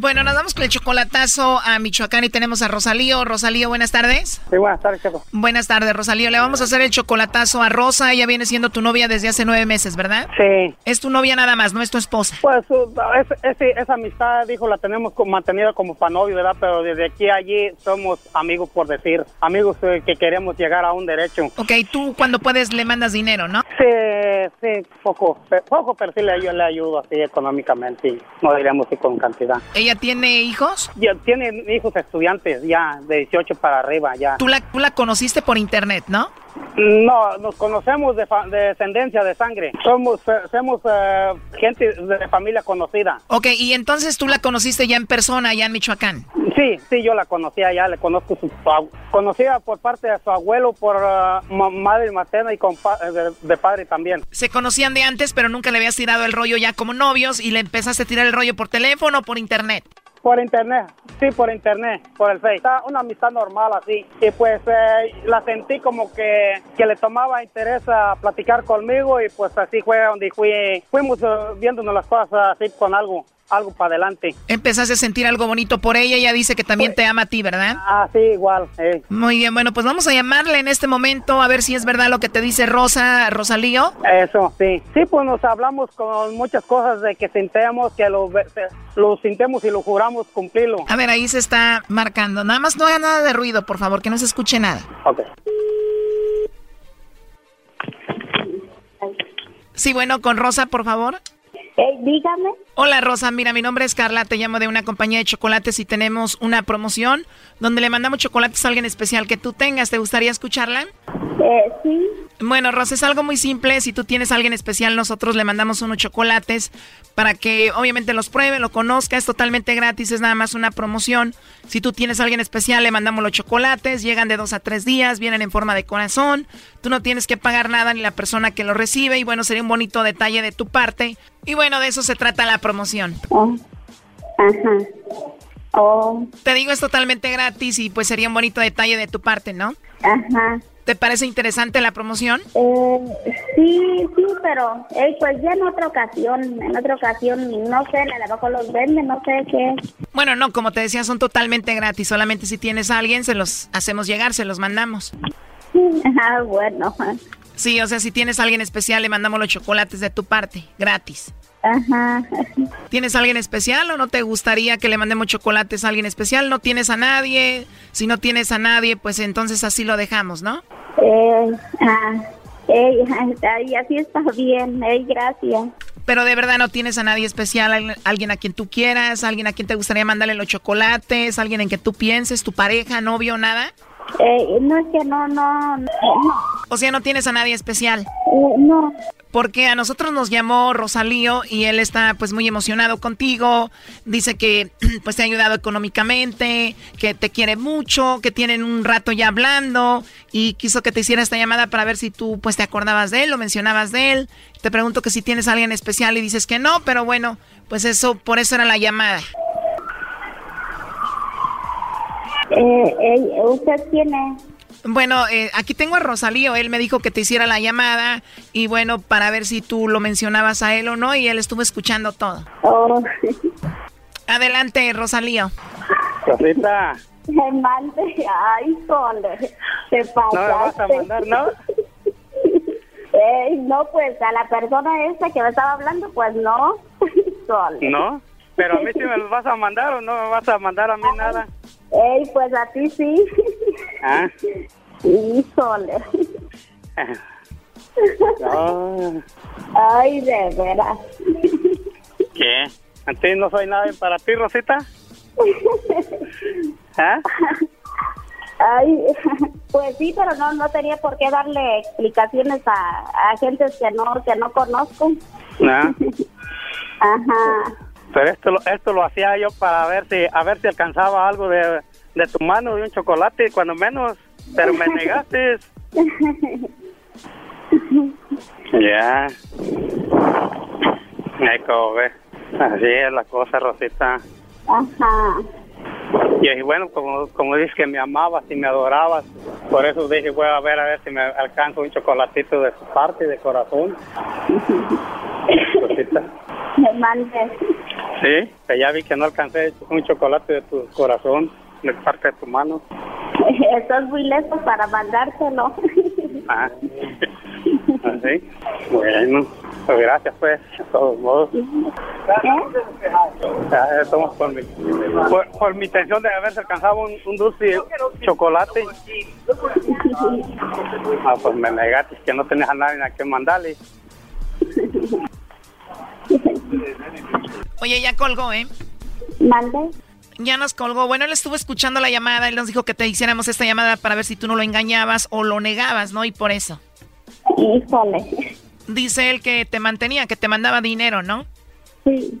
Bueno, nos vamos con el chocolatazo a Michoacán y tenemos a Rosalío. Rosalío, buenas tardes. Sí, buenas tardes. Buenas tardes, Rosalío. Le vamos a hacer el chocolatazo a Rosa. Ella viene siendo tu novia desde hace nueve meses, ¿verdad? Sí. Es tu novia nada más, no es tu esposa. Pues uh, es- es- esa amistad, dijo, la tenemos mantenida como para novio, ¿verdad? Pero desde aquí a allí somos amigos, por decir. Amigos eh, que queremos llegar a un derecho. Ok, tú cuando puedes le mandas dinero, ¿no? Sí, sí, poco, poco, pero sí le, yo le ayudo así económicamente. y No diríamos que con cantidad. ¿Ella tiene hijos? Ya tiene hijos estudiantes, ya, de 18 para arriba, ya. Tú la, tú la conociste por internet, ¿no? No, nos conocemos de, fa- de descendencia, de sangre. Somos, eh, somos eh, gente de familia conocida. Ok, y entonces tú la conociste ya en persona, allá en Michoacán. Sí, sí, yo la conocía ya, le conozco su su- conocida por parte de su abuelo, por ma- madre materna y de, de padre también. Se conocían de antes, pero nunca le habías tirado el rollo ya como novios y le empezaste a tirar el rollo por teléfono o por internet. Por internet, sí, por internet, por el Face. Está una amistad normal así. Y pues eh, la sentí como que, que le tomaba interés a platicar conmigo y pues así fue donde fui, fuimos eh, viéndonos las cosas así con algo, algo para adelante. Empezaste a sentir algo bonito por ella, ella dice que también te ama a ti, ¿verdad? Ah, sí, igual. eh. Muy bien, bueno, pues vamos a llamarle en este momento a ver si es verdad lo que te dice Rosa, Rosalío. Eso, sí. Sí, pues nos hablamos con muchas cosas de que sintemos, que lo, lo sintemos y lo juramos cumplirlo. A ver, ahí se está marcando. Nada más no haga nada de ruido, por favor, que no se escuche nada. Ok. Sí, bueno, con Rosa, por favor. Dígame. Hola Rosa, mira, mi nombre es Carla, te llamo de una compañía de chocolates y tenemos una promoción donde le mandamos chocolates a alguien especial que tú tengas. ¿Te gustaría escucharla? Eh, sí. Bueno, Rosa, es algo muy simple. Si tú tienes a alguien especial, nosotros le mandamos unos chocolates para que obviamente los pruebe, lo conozca. Es totalmente gratis, es nada más una promoción. Si tú tienes a alguien especial, le mandamos los chocolates. Llegan de dos a tres días, vienen en forma de corazón. Tú no tienes que pagar nada ni la persona que lo recibe. Y bueno, sería un bonito detalle de tu parte. Y bueno, de eso se trata la promoción. Ajá. Oh, Te digo, es totalmente gratis y pues sería un bonito detalle de tu parte, ¿no? ajá. ¿Te parece interesante la promoción? Eh, sí, sí, pero eh, pues ya en otra ocasión, en otra ocasión, no sé, a lo mejor los venden, no sé qué. Bueno, no, como te decía, son totalmente gratis. Solamente si tienes a alguien, se los hacemos llegar, se los mandamos. *laughs* Ah, bueno. Sí, o sea, si tienes a alguien especial, le mandamos los chocolates de tu parte, gratis. Ajá. ¿Tienes a alguien especial o no te gustaría que le mandemos chocolates a alguien especial? ¿No tienes a nadie? Si no tienes a nadie, pues entonces así lo dejamos, ¿no? Eh, ah, eh, *laughs* ay, así está bien, eh, gracias. Pero de verdad no tienes a nadie especial, al- alguien a quien tú quieras, alguien a quien te gustaría mandarle los chocolates, alguien en que tú pienses, tu pareja, novio, nada. Eh, no es que no, no, no. O sea, no tienes a nadie especial. Eh, no. Porque a nosotros nos llamó Rosalío y él está pues muy emocionado contigo. Dice que *clears throat* pues te ha ayudado económicamente, que te quiere mucho, que tienen un rato ya hablando y quiso que te hiciera esta llamada para ver si tú pues te acordabas de él o mencionabas de él. Te pregunto que si tienes a alguien especial y dices que no, pero bueno, pues eso por eso era la llamada. Eh, eh, ¿Usted tiene? Bueno, eh, aquí tengo a Rosalío. Él me dijo que te hiciera la llamada y bueno, para ver si tú lo mencionabas a él o no y él estuvo escuchando todo. Oh, Adelante, Rosalío. Rosita, *laughs* me mande, ay, sole, te pasaste. no me vas a mandar, ¿no? *laughs* No, pues a la persona esa que me estaba hablando, pues no. *laughs* Sole. No, pero a mí sí me los vas a mandar o no me vas a mandar a mí nada. Ey, pues a ti sí. Ah, Sí, sole. no. Ay, de veras. ¿Qué? ¿A ti no soy nadie para ti, Rosita? ¿Ah? Ay, pues sí, pero no no tenía por qué darle explicaciones a, a gentes que no que no conozco. ¿Ah? Ajá. Pero esto, lo- esto lo hacía yo para ver si, a ver si alcanzaba algo de, de tu mano, de un chocolate, cuando menos. Pero me *laughs* negaste. *laughs* Ya. Ay, como ves. Así es la cosa, Rosita. Ajá. Y y bueno, como, como dices que me amabas y me adorabas, por eso dije, voy a ver a ver si me alcanzo un chocolatito de su parte, de corazón. *laughs* Rosita. Me mandes. Sí, que ya vi que no alcancé un chocolate de tu corazón, de parte de tu mano. *laughs* Estás muy lejos para mandártelo. Ah, *laughs* así. Bueno, pues gracias pues, de todos modos. Ya, estamos por mi, por, por mi intención de haberse alcanzado un, un dulce chocolate. *laughs* Ah, pues me negaste que no tenías a nadie a quien mandarle. Oye, ya colgó, ¿eh? Mande. Ya nos colgó. Bueno, él estuvo escuchando la llamada. Él nos dijo que te hiciéramos esta llamada para ver si tú no lo engañabas o lo negabas, ¿no? Y por eso. Híjole. Dice él que te mantenía, que te mandaba dinero, ¿no? Sí.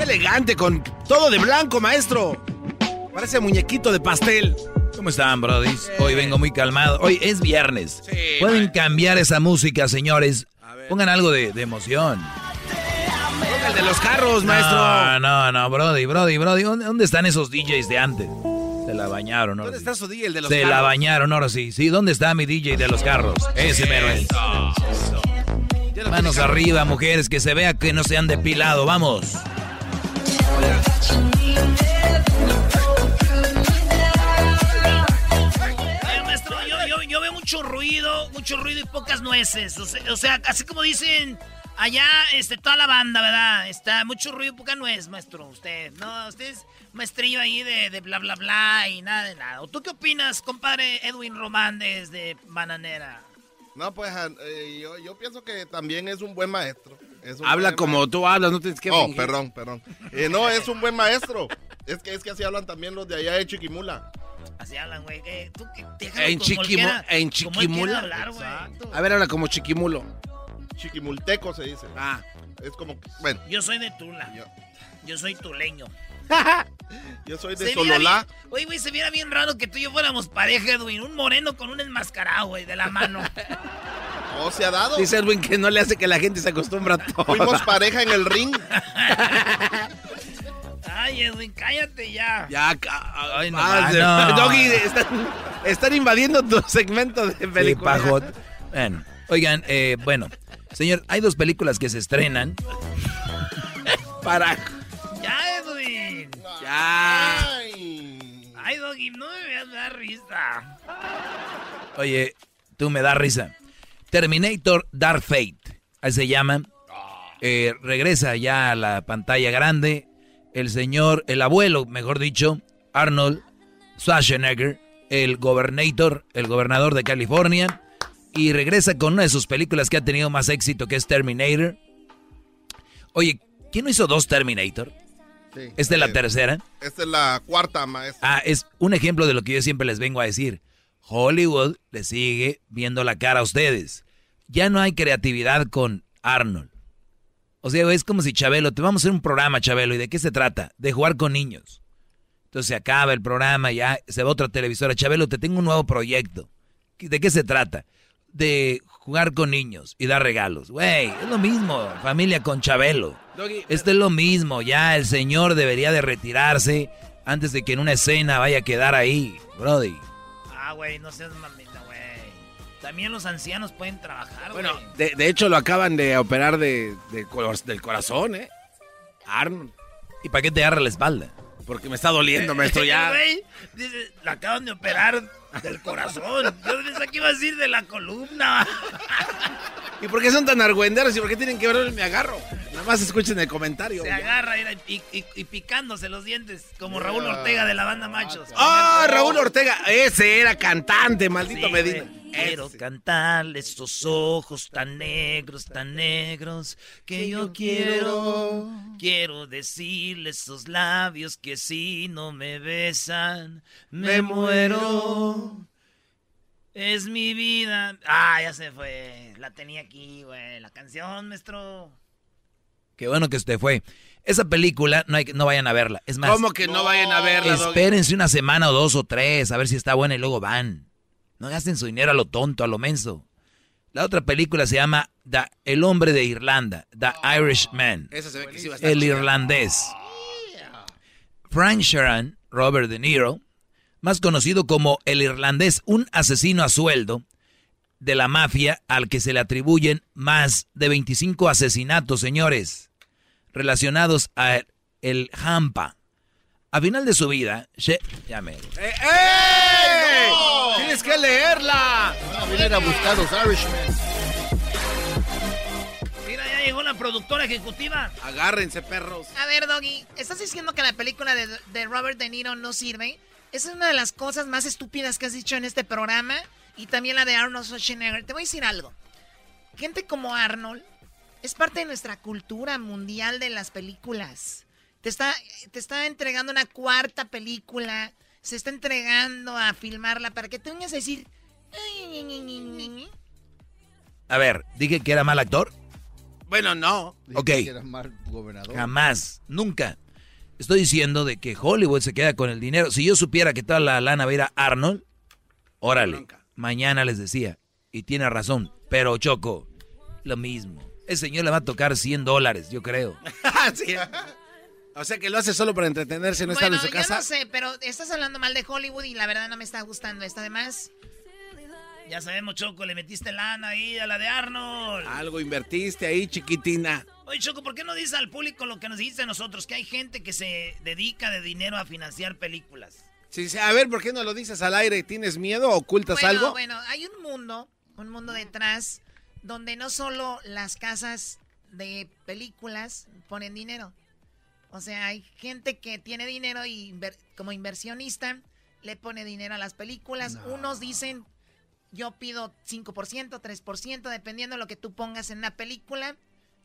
¡Qué elegante, con todo de blanco, maestro! Parece muñequito de pastel. ¿Cómo están, Brody? Hoy vengo muy calmado. Hoy es viernes. Pueden cambiar esa música, señores. Pongan algo de, de emoción. El de los carros, maestro. No, no, no, Brody, Brody, Brody. ¿Dónde, están esos DJs de antes? Se la bañaron, ¿no? ¿Dónde está su día, el de los Se carros? la bañaron, ahora sí. Sí, ¿dónde está mi DJ de los carros? Ese mero es. Manos arriba, mujeres, que se vea que no se han depilado. Vamos. Yo, veo mucho ruido, mucho ruido y pocas nueces. O sea, así como dicen allá, este, toda la banda, ¿verdad? Está mucho ruido y poca nuez, maestro. Usted, no, usted es maestrillo ahí de, de bla, bla, bla y nada de nada. ¿O ¿Tú qué opinas, compadre Edwin Román desde Bananera? No, pues eh, yo, yo pienso que también es un buen maestro. Es un Habla buen como maestro. tú hablas, no tienes que Oh, fingir. perdón, perdón. Eh, no, es un buen maestro. Es que, es que así hablan también los de allá de Chiquimula. Así hablan, güey. Eh, tú En, como chiquimu quiera- en Chiquimula. hablar, güey. A ver, habla como chiquimulo. Chiquimulteco se dice. Ah. Es como, bueno, Yo soy de Tula. Yo soy tuleño. *laughs* yo soy de Sololá. bien- Oye, güey, se viera bien raro que tú y yo fuéramos pareja, Edwin. Un moreno con un enmascarado, güey, de la mano. *laughs* ¿O se ha dado? Dice Edwin que no le hace que la gente se acostumbra a todo. Fuimos pareja en el ring. Ay, Edwin, cállate ya. Ya, Ay, no, ah, más, no. *laughs* Doggy, están, están invadiendo tu segmento de Sí, película. pajot. Bueno, oigan, eh, bueno, señor, hay dos películas que se estrenan. Para. Ya, Edwin. Ya. Ay, Doggy, no me veas dar risa. Oye, tú me da risa. Terminator Dark Fate, ahí se llama. Eh, regresa ya a la pantalla grande. El señor, el abuelo, mejor dicho, Arnold Schwarzenegger, el gobernator, el gobernador de California. Y regresa con una de sus películas que ha tenido más éxito, que es Terminator. Oye, ¿quién no hizo dos Terminator? Sí. ¿Esta es la Eh, tercera? Esta es la cuarta, maestro. Ah, es un ejemplo de lo que yo siempre les vengo a decir. Hollywood le sigue viendo la cara a ustedes. Ya no hay creatividad con Arnold. O sea, es como si Chabelo, te vamos a hacer un programa, Chabelo, ¿y de qué se trata? De jugar con niños. Entonces se acaba el programa, ya se va otra televisora. Chabelo, te tengo un nuevo proyecto. ¿De qué se trata? De jugar con niños y dar regalos. Güey, es lo mismo, familia con Chabelo. Esto es lo mismo, ya el señor debería de retirarse antes de que en una escena vaya a quedar ahí, Brody. Ah, güey, no seas mamita, güey. También los ancianos pueden trabajar, güey. Bueno, de, de hecho lo acaban de operar de, de cor- del corazón, ¿eh? Arnold. ¿Y para qué te agarra la espalda? Porque me está doliendo, maestro, *laughs* ya. Güey, dice, la acaban de operar del corazón. Yo pensé que iba a decir de la columna. ¿Y por qué son tan argüenderos y por qué tienen que ver me agarro? Nada más escuchen el comentario. Se agarra y, y- y picándose los dientes, como Raúl Ortega de la banda Machos. ¡Ah, Raúl Ortega! Ese era cantante, maldito Sí, Medina. güey. Quiero cantarle estos ojos tan negros, tan negros que yo quiero. Quiero decirle esos labios que si no me besan, me, Me muero. Es mi vida. Ah, ya se fue. La tenía aquí, güey. La canción, maestro. Qué bueno que usted fue. Esa película no, hay, que- no vayan a verla. Es más, ¿Cómo que no, vayan a verla, Doggy? espérense una semana o dos o tres a ver si está buena y luego van. No gasten su dinero a lo tonto, a lo menso. La otra película se llama The- El hombre de Irlanda, The Irishman. Esa se ve que sí va a estar El irlandés. Frank Sheeran, Robert De Niro, más conocido como el irlandés, un asesino a sueldo de la mafia al que se le atribuyen más de 25 asesinatos, señores, relacionados a el Hampa. A final de su vida, She ya me- ¡Eh, ¡Ey! ¡Tienes que leerla! Van a venir a buscar los Irishmen. Mira, ya llegó la productora ejecutiva. Agárrense, perros. A ver, Doggy, ¿estás diciendo que la película de, de Robert De Niro no sirve? Esa es una de las cosas más estúpidas que has dicho en este programa. Y también la de Arnold Schwarzenegger. Te voy a decir algo. Gente como Arnold es parte de nuestra cultura mundial de las películas. Te está, te está entregando una cuarta película. Se está entregando a filmarla para que te vengas a decir... A ver, dije que era mal actor. Bueno, no. Ok. Que era mal gobernador. Jamás, nunca. Estoy diciendo de que Hollywood se queda con el dinero. Si yo supiera que toda la lana va a ir a Arnold, órale, mañana les decía. Y tiene razón. Pero Choco, lo mismo. Ese señor le va a tocar 100 dólares, yo creo. *laughs* Sí. O sea que lo hace solo para entretenerse, no estar Bueno, en su yo casa. no sé, pero estás hablando mal de Hollywood y la verdad no me está gustando esto. Además, Ya sabemos, Choco, le metiste lana ahí a la de Arnold. Algo invertiste ahí, chiquitina. Oye, Choco, ¿por qué no dices al público lo que nos dice a nosotros? Que hay gente que se dedica de dinero a financiar películas. Sí, sí, a ver, ¿por qué no lo dices al aire? ¿Tienes miedo? ¿Ocultas bueno, algo? bueno, hay un mundo, un mundo detrás donde no solo las casas de películas ponen dinero. O sea, hay gente que tiene dinero y inver- como inversionista le pone dinero a las películas. Unos dicen, yo pido 5%, 3%, dependiendo de lo que tú pongas en una película,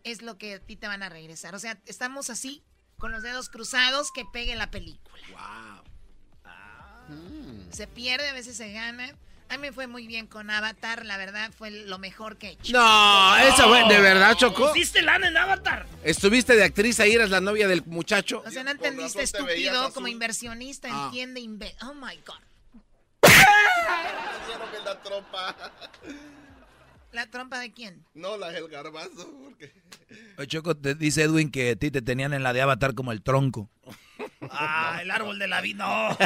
es lo que a ti te van a regresar. O sea, estamos así, con los dedos cruzados, que pegue la película. Se pierde, a veces se gana. A mí me fue muy bien con Avatar, la verdad fue lo mejor que he hecho. No, esa fue, ¿de verdad, Choco? ¿Hiciste lana en Avatar? ¿Estuviste de actriz ahí? ¿Eras la novia del muchacho? O sea, no entendiste, estúpido, como inversionista, Ah. entiende, inve- oh my God. *laughs* La tropa. ¿La trompa de quién? No, la del garbazo. Porque... Oye, Choco, te dice Edwin que a ti te tenían en la de Avatar como el tronco. Ah, el árbol de la vida. No.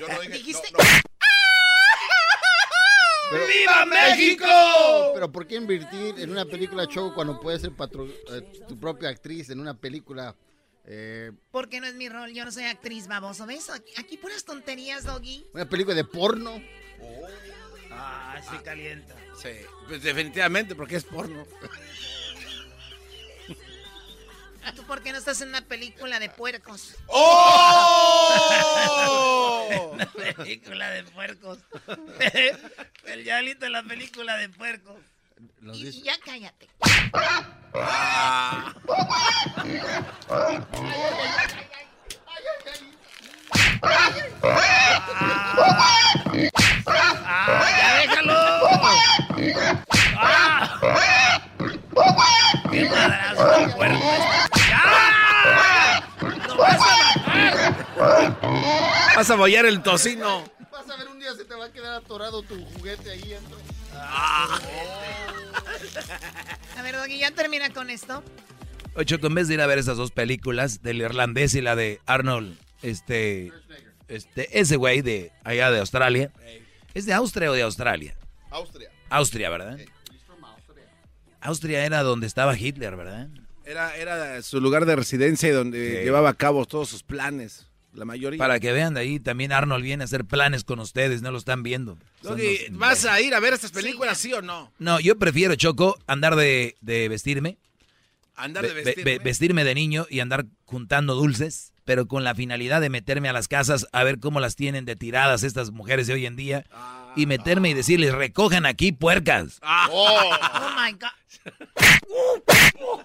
Yo no dije. Dijiste- no, no. Pero- ¡Viva México! Pero ¿por qué invertir en una película show cuando puedes ser patro- eh, tu propia actriz en una película? eh, Porque no es mi rol, yo no soy actriz, baboso. ¿Ves? Aquí, aquí puras tonterías, Doggy. una película de porno. Ah, sí calienta. Sí, pues definitivamente, porque es porno. *laughs* ¿Tú por qué no estás en una película de puercos? ¡Oh! *laughs* La película de puercos. *laughs* El Yalito en la película de puercos. Y, ya cállate. Ah. ¡Ah, ya déjalo! ¡Ah! ¡Qué madrazo el puerco este! ¡Ya! ¡Lo vas a matar! Vas a bollar el tocino. Vas a ver un día se te va a quedar atorado tu juguete ahí. A ver, Doggy, ya termina con esto. Ocho, en vez de ir a ver esas dos películas, del irlandés y la de Arnold, este, este, ese güey de allá de Australia, ¿es de Austria o de Australia? Austria. Austria, ¿verdad? Austria era donde estaba Hitler, ¿verdad? Era, era su lugar de residencia y donde Sí. llevaba a cabo todos sus planes. La mayoría. Para que vean de ahí, también Arnold viene a hacer planes con ustedes, no lo están viendo. Son Doggy, los- ¿vas a ir a ver estas películas, sí, o no? No, yo prefiero, Choco, andar de, de vestirme. Andar de Ve- ve- vestirme. ve- vestirme de niño y andar juntando dulces, pero con la finalidad de meterme a las casas a ver cómo las tienen de tiradas estas mujeres de hoy en día y meterme y decirles, recojan aquí puercas. Oh my God. *laughs*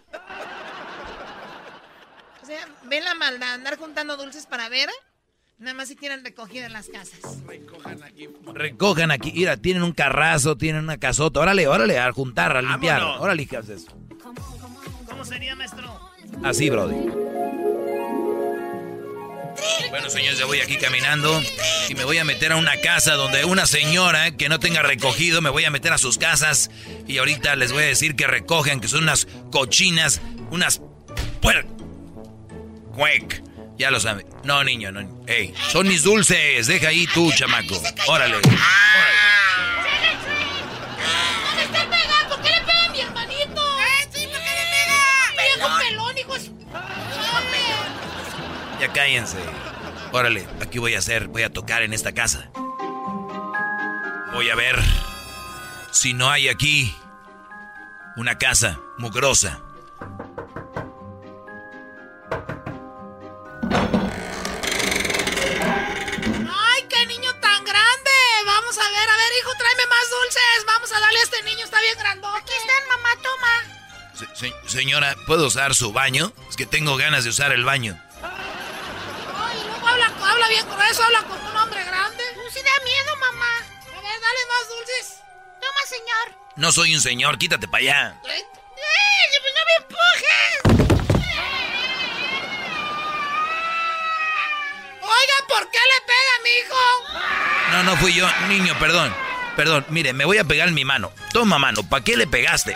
O sea, ven la maldad, andar juntando dulces para ver. Nada más si tienen recogida en las casas. Recojan aquí, mira, tienen un carrazo, tienen una casota, órale, órale, a juntar, a limpiar, Vámonos. órale, hijas de eso. ¿Cómo sería, maestro? Así, Brody. Bueno, señores, ya voy aquí caminando y me voy a meter a una casa donde una señora que no tenga recogido, me voy a meter a sus casas y ahorita les voy a decir que recojan, que son unas cochinas, unas puer... Cuec. Ya lo saben. No, niño, no. Ey, son mis dulces. Deja ahí tú, chamaco. Órale. ¡No me están pegando! ¿Qué le pega mi hermanito? ¡Eh, sí, ¿por qué le pega? ¡Viejo pelón, hijos! Ya cállense. Órale, aquí voy a hacer, voy a tocar en esta casa. Voy a ver si no hay aquí una casa mugrosa. Vamos a ver, a ver, hijo, tráeme más dulces. Vamos a darle a este niño, está bien grandote. Aquí están, mamá, toma. Se- se- señora, ¿puedo usar su baño? Es que tengo ganas de usar el baño. Ay, luego habla, habla bien grueso, habla como un hombre grande. Sí da miedo, mamá. A ver, dale más dulces. Toma, señor. No soy un señor, quítate para allá. ¡Eh! pues ¡No me empujes! Oiga, ¿por qué le pega mi hijo? No, no fui yo, niño, perdón. Perdón, mire, me voy a pegar en mi mano. Toma mano, ¿para qué le pegaste?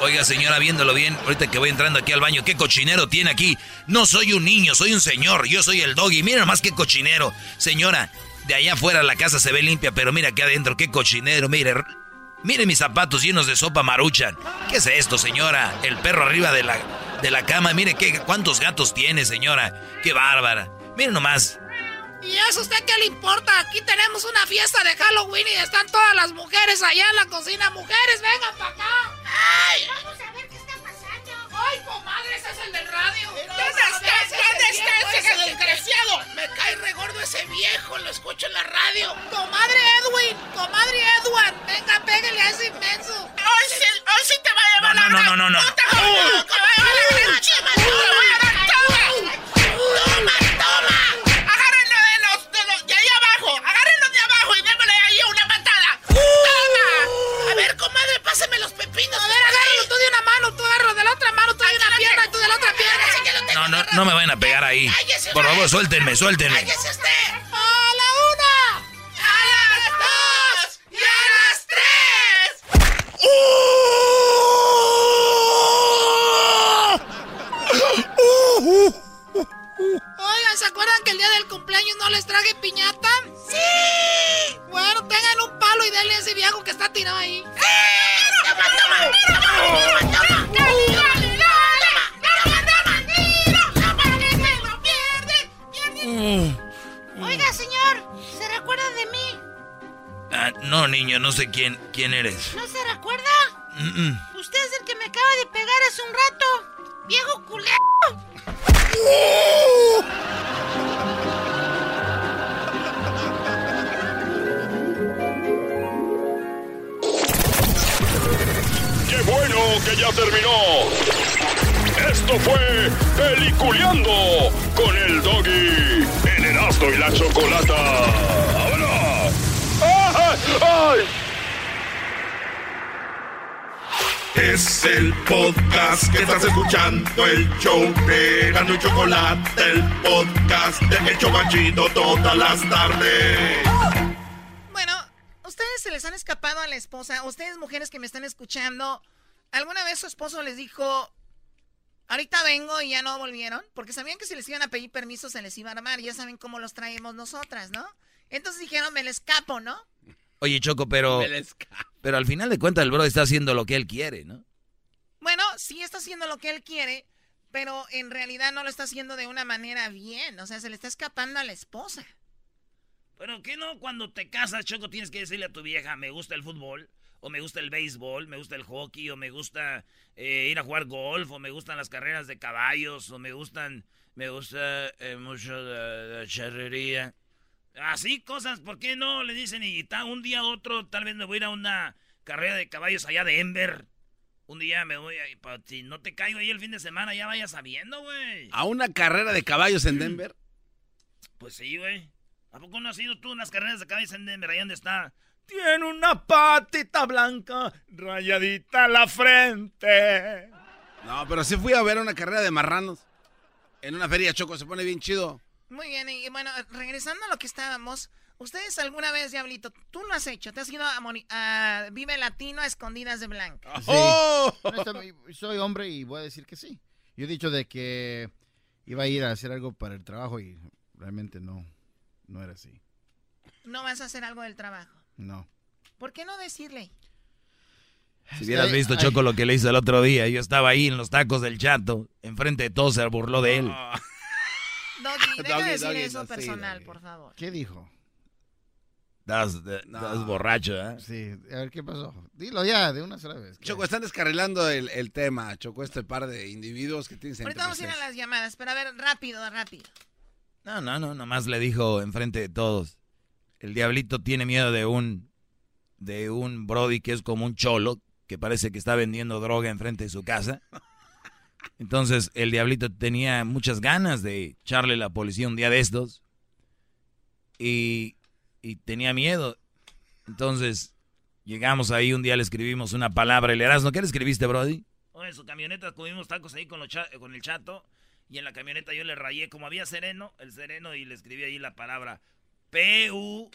Oiga, señora, viéndolo bien, ahorita que voy entrando aquí al baño, ¿qué cochinero tiene aquí? No soy un niño, soy un señor, yo soy el doggy. Mira nomás qué cochinero. Señora, de allá afuera la casa se ve limpia, pero mira aquí adentro, qué cochinero, mire. Mire mis zapatos llenos de sopa maruchan. ¿Qué es esto, señora? El perro arriba de la, de la cama. Mire qué, cuántos gatos tiene, señora. Qué bárbara. Mire nomás. ¿Y eso a usted qué le importa? Aquí tenemos una fiesta de Halloween y están todas las mujeres allá en la cocina. Mujeres, vengan para acá. ¡Ay! ¡Ay, comadre, ese es el del radio! ¿Dónde estás? ¿Dónde estás, ese desgraciado? Me cae regordo ese viejo, lo escucho en la radio. Comadre Edwin, comadre Edward, venga, pégale a ese inmenso. Hoy sí, hoy sí te va a llevar No, no, no, no, no. ¡Te va a llevar la. Pepinos. A ver, agárralo tú de una mano, tú agárralo de la otra mano, tú de una pierna y tú de la otra pierna. Así que lo tengo No, no, no me vayan a pegar ahí. Por favor, suéltenme, suéltenme. ¡Cállese usted! ¡A la una! ¡A las dos! ¡Y a las tres! Oigan, el día del cumpleaños no les traje piñata? ¡Sí! Bueno, tengan un palo y denle a ese viejo que está tirado ahí. ¡Sí! ¡Toma, toma! ¡Toma, toma, toma! ¡Dale, dale, Oiga, señor, ¿se recuerda de mí? Ah, no, niño, no sé quién, quién eres. ¿No se recuerda? Mm, mm. Usted es el que me acaba de pegar hace un rato. ¡Viejo culero! ¡Qué bueno que ya terminó! Esto fue Peliculeando con el Doggy en Erasmo y la Chocolata. ¡Vámonos! ¡Ay! ¡Ay! Es el podcast que estás escuchando, el show de Gano y Chocolate, el podcast de El Chocachito todas las tardes. Bueno, ustedes se les han escapado a la esposa, ustedes mujeres que me están escuchando, ¿alguna vez su esposo les dijo, ahorita vengo y ya no volvieron? Porque sabían que si les iban a pedir permiso se les iba a armar, ya saben cómo los traemos nosotras, ¿no? Entonces dijeron, me le escapo, ¿no? Oye, Choco, pero. Pero al final de cuentas, el bro está haciendo lo que él quiere, ¿no? Bueno, sí está haciendo lo que él quiere, pero en realidad no lo está haciendo de una manera bien. O sea, se le está escapando a la esposa. Pero ¿qué no? Cuando te casas, Choco, tienes que decirle a tu vieja, me gusta el fútbol, o me gusta el béisbol, me gusta el hockey, o me gusta eh, ir a jugar golf, o me gustan las carreras de caballos, o me gustan, me gusta eh, mucho la, la charrería. Así cosas, ¿por qué no? Le dicen, y ta- un día u otro, tal vez me voy a ir a una carrera de caballos allá de Ember. Un día me voy a si no te caigo ahí el fin de semana, ya vayas sabiendo, güey. ¿A una carrera de caballos en Denver? *clears throat* Pues sí, güey. ¿A poco no has ido tú a unas carreras de caballos en Denver? Ahí donde está. Tiene una patita blanca, rayadita la frente. No, pero sí fui a ver una carrera de marranos. En una feria Choco, se pone bien chido. Muy bien, y bueno, regresando a lo que estábamos, ¿ustedes alguna vez, Diablito, tú lo has hecho? ¿Te has ido a, Moni- a Vive Latino a escondidas de blanca? Sí. Honestamente, Soy hombre y voy a decir que sí. Yo he dicho de que iba a ir a hacer algo para el trabajo y realmente no, no era así. ¿No vas a hacer algo del trabajo? No. ¿Por qué no decirle? Si hubieras visto, Choco, lo que le hizo el otro día. Yo estaba ahí en los tacos del chato. Enfrente de todos se burló de él. Doggy, *laughs* deja Doggy, de decir Doggy, eso no, sí, personal, Doggy. por favor. ¿Qué dijo? Estás, estás borracho, ¿eh? Sí, a ver qué pasó. Dilo ya, de una sola vez. Choco, están descarrilando el, el tema, Choco, este par de individuos que tienes entre Ahorita vamos a ir a las llamadas, pero a ver, rápido, rápido. No, no, no, nomás le dijo enfrente de todos. El diablito tiene miedo de un de un brody que es como un cholo, que parece que está vendiendo droga enfrente de su casa. *laughs* Entonces el diablito tenía muchas ganas de echarle la policía un día de estos. Y, y tenía miedo. Entonces llegamos ahí, un día le escribimos una palabra. El Erasmo, ¿qué le escribiste, brody? En su camioneta comimos tacos ahí con, con el chato. Y en la camioneta yo le rayé, como había sereno, el sereno, y le escribí ahí la palabra P-U-T-O.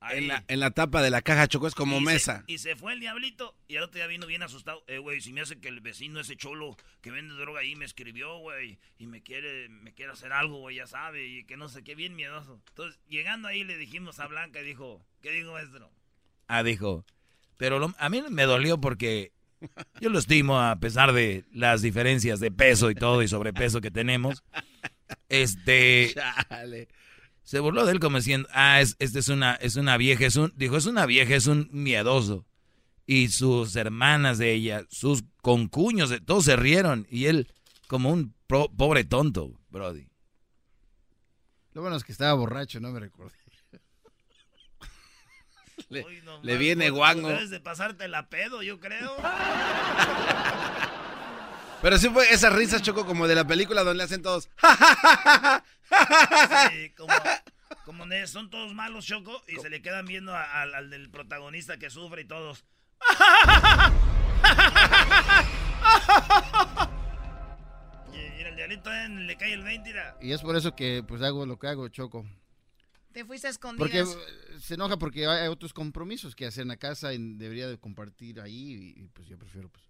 Ahí. En la, en la tapa de la caja, Choco, es como Y se- mesa. y se fue el diablito. Y al otro día vino bien asustado. Eh, güey, si me hace que el vecino, ese cholo que vende droga ahí, me escribió, güey. Y me quiere, me quiere hacer algo, güey, ya sabe. Y que no sé qué, bien miedoso. Entonces, llegando ahí le dijimos a Blanca y dijo, ¿qué dijo maestro? Ah, dijo. Pero lo- a mí me dolió porque yo lo estimo a pesar de las diferencias de peso y todo y sobrepeso que tenemos. Este *laughs* se burló de él como diciendo, ah, es, este es una, es una vieja, es un, dijo, es una vieja, es un miedoso. Y sus hermanas de ella, sus concuños, de, todos se rieron. Y él, como un pro- pobre tonto, Brody. Lo bueno es que estaba borracho, no me recordé. *laughs* Le, Uy, no le viene guango. Debes de pasarte la pedo, yo creo. *laughs* Pero sí fue esa risa, Choco, como de la película donde le hacen todos. Sí, como, como son todos malos, Choco, y se le quedan viendo a- al, al del protagonista que sufre y todos. *laughs* Y, y el diablito eh, le cae el 20, mira. Y es por eso que pues hago lo que hago, Choco. Te fuiste a Porque escondidas. eh, se enoja porque hay hay otros compromisos que hacer en la casa y debería de compartir ahí y, y, pues yo prefiero pues.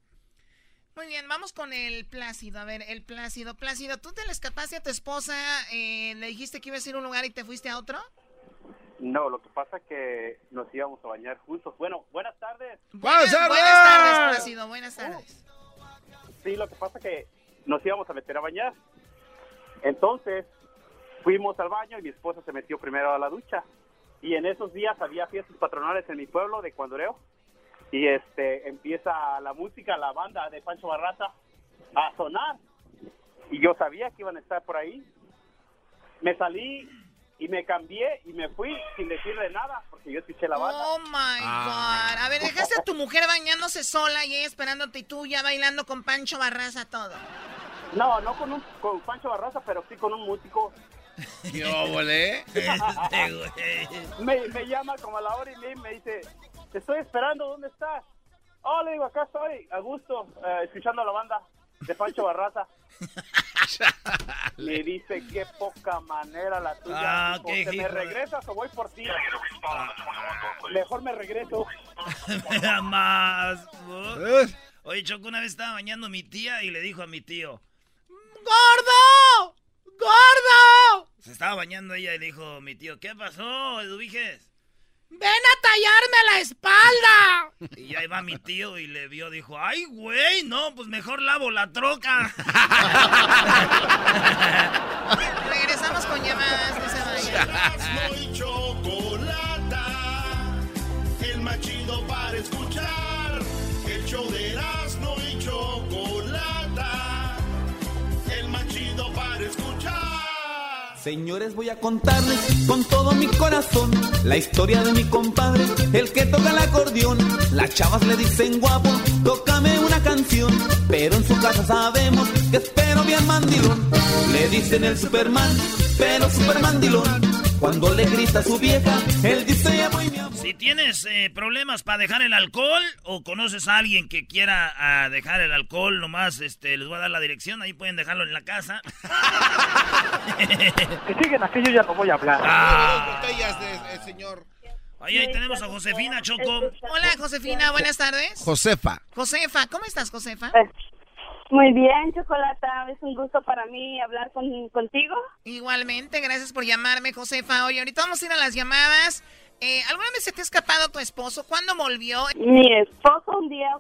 Muy bien, vamos con el Plácido. A ver, el Plácido. Plácido, ¿tú te le escapaste a tu esposa? eh, ¿Le dijiste que ibas a ir a un lugar y te fuiste a otro? No, lo que pasa es que nos íbamos a bañar juntos. Bueno, buenas tardes. Buenas, buenas tardes, Plácido. Buenas tardes. Sí, lo que pasa es que nos íbamos a meter a bañar. Entonces, fuimos al baño y mi esposa se metió primero a la ducha. Y en esos días había fiestas patronales en mi pueblo de Cuandoreo. Y este empieza la música, la banda de Pancho Barraza a sonar. Y yo sabía que iban a estar por ahí. Me salí y me cambié y me fui sin decirle nada porque yo escuché la banda. Oh my God. A ver, dejaste a tu mujer bañándose sola y ella esperándote y tú ya bailando con Pancho Barraza todo. No, no con, un, con Pancho Barraza, pero sí con un músico. *laughs* ¿Qué óvole? *laughs* me, me llama como a la hora y me dice, te estoy esperando, ¿dónde estás? Oh, le digo, acá estoy, a gusto, eh, escuchando a la banda de Pancho Barraza. Le dice, qué poca manera la tuya. Ah, Dijo, qué ¿Te me regresas o voy por ti? Mejor me regreso. *laughs* Me da más. Oye, Choco, una vez estaba bañando mi tía y le dijo a mi tío, ¡Gordo! ¡Gordo! Se estaba bañando ella y le dijo mi tío, ¿qué pasó, Eduviges? ¡Ven a tallarme la espalda! Y ahí va mi tío y le vio, dijo, ¡ay, güey! No, pues mejor lavo la troca. *laughs* Regresamos con llamadas, no se vayan. Señores, voy a contarles con todo mi corazón la historia de mi compadre, el que toca el acordeón. Las chavas le dicen guapo, tócame una canción, pero en su casa sabemos que espero bien mandilón. Le dicen el Superman, pero super mandilón. Cuando le grita a su vieja, él dice ya voy mi amor. Si tienes eh, problemas para dejar el alcohol o conoces a alguien que quiera ah, dejar el alcohol, nomás este, les voy a dar la dirección, ahí pueden dejarlo en la casa. *laughs* Que siguen aquí, yo ya no voy a hablar. Ah. de, eh, señor. Ahí tenemos a Josefina Choco. Hola, Josefina, buenas tardes. Josefa. Josefa, ¿cómo estás, Josefa? Muy bien, Chocolata, es un gusto para mí hablar con, contigo. Igualmente, gracias por llamarme, Josefa. Oye, ahorita vamos a ir a las llamadas. Eh, ¿Alguna vez se te ha escapado tu esposo? ¿Cuándo volvió? Mi esposo un día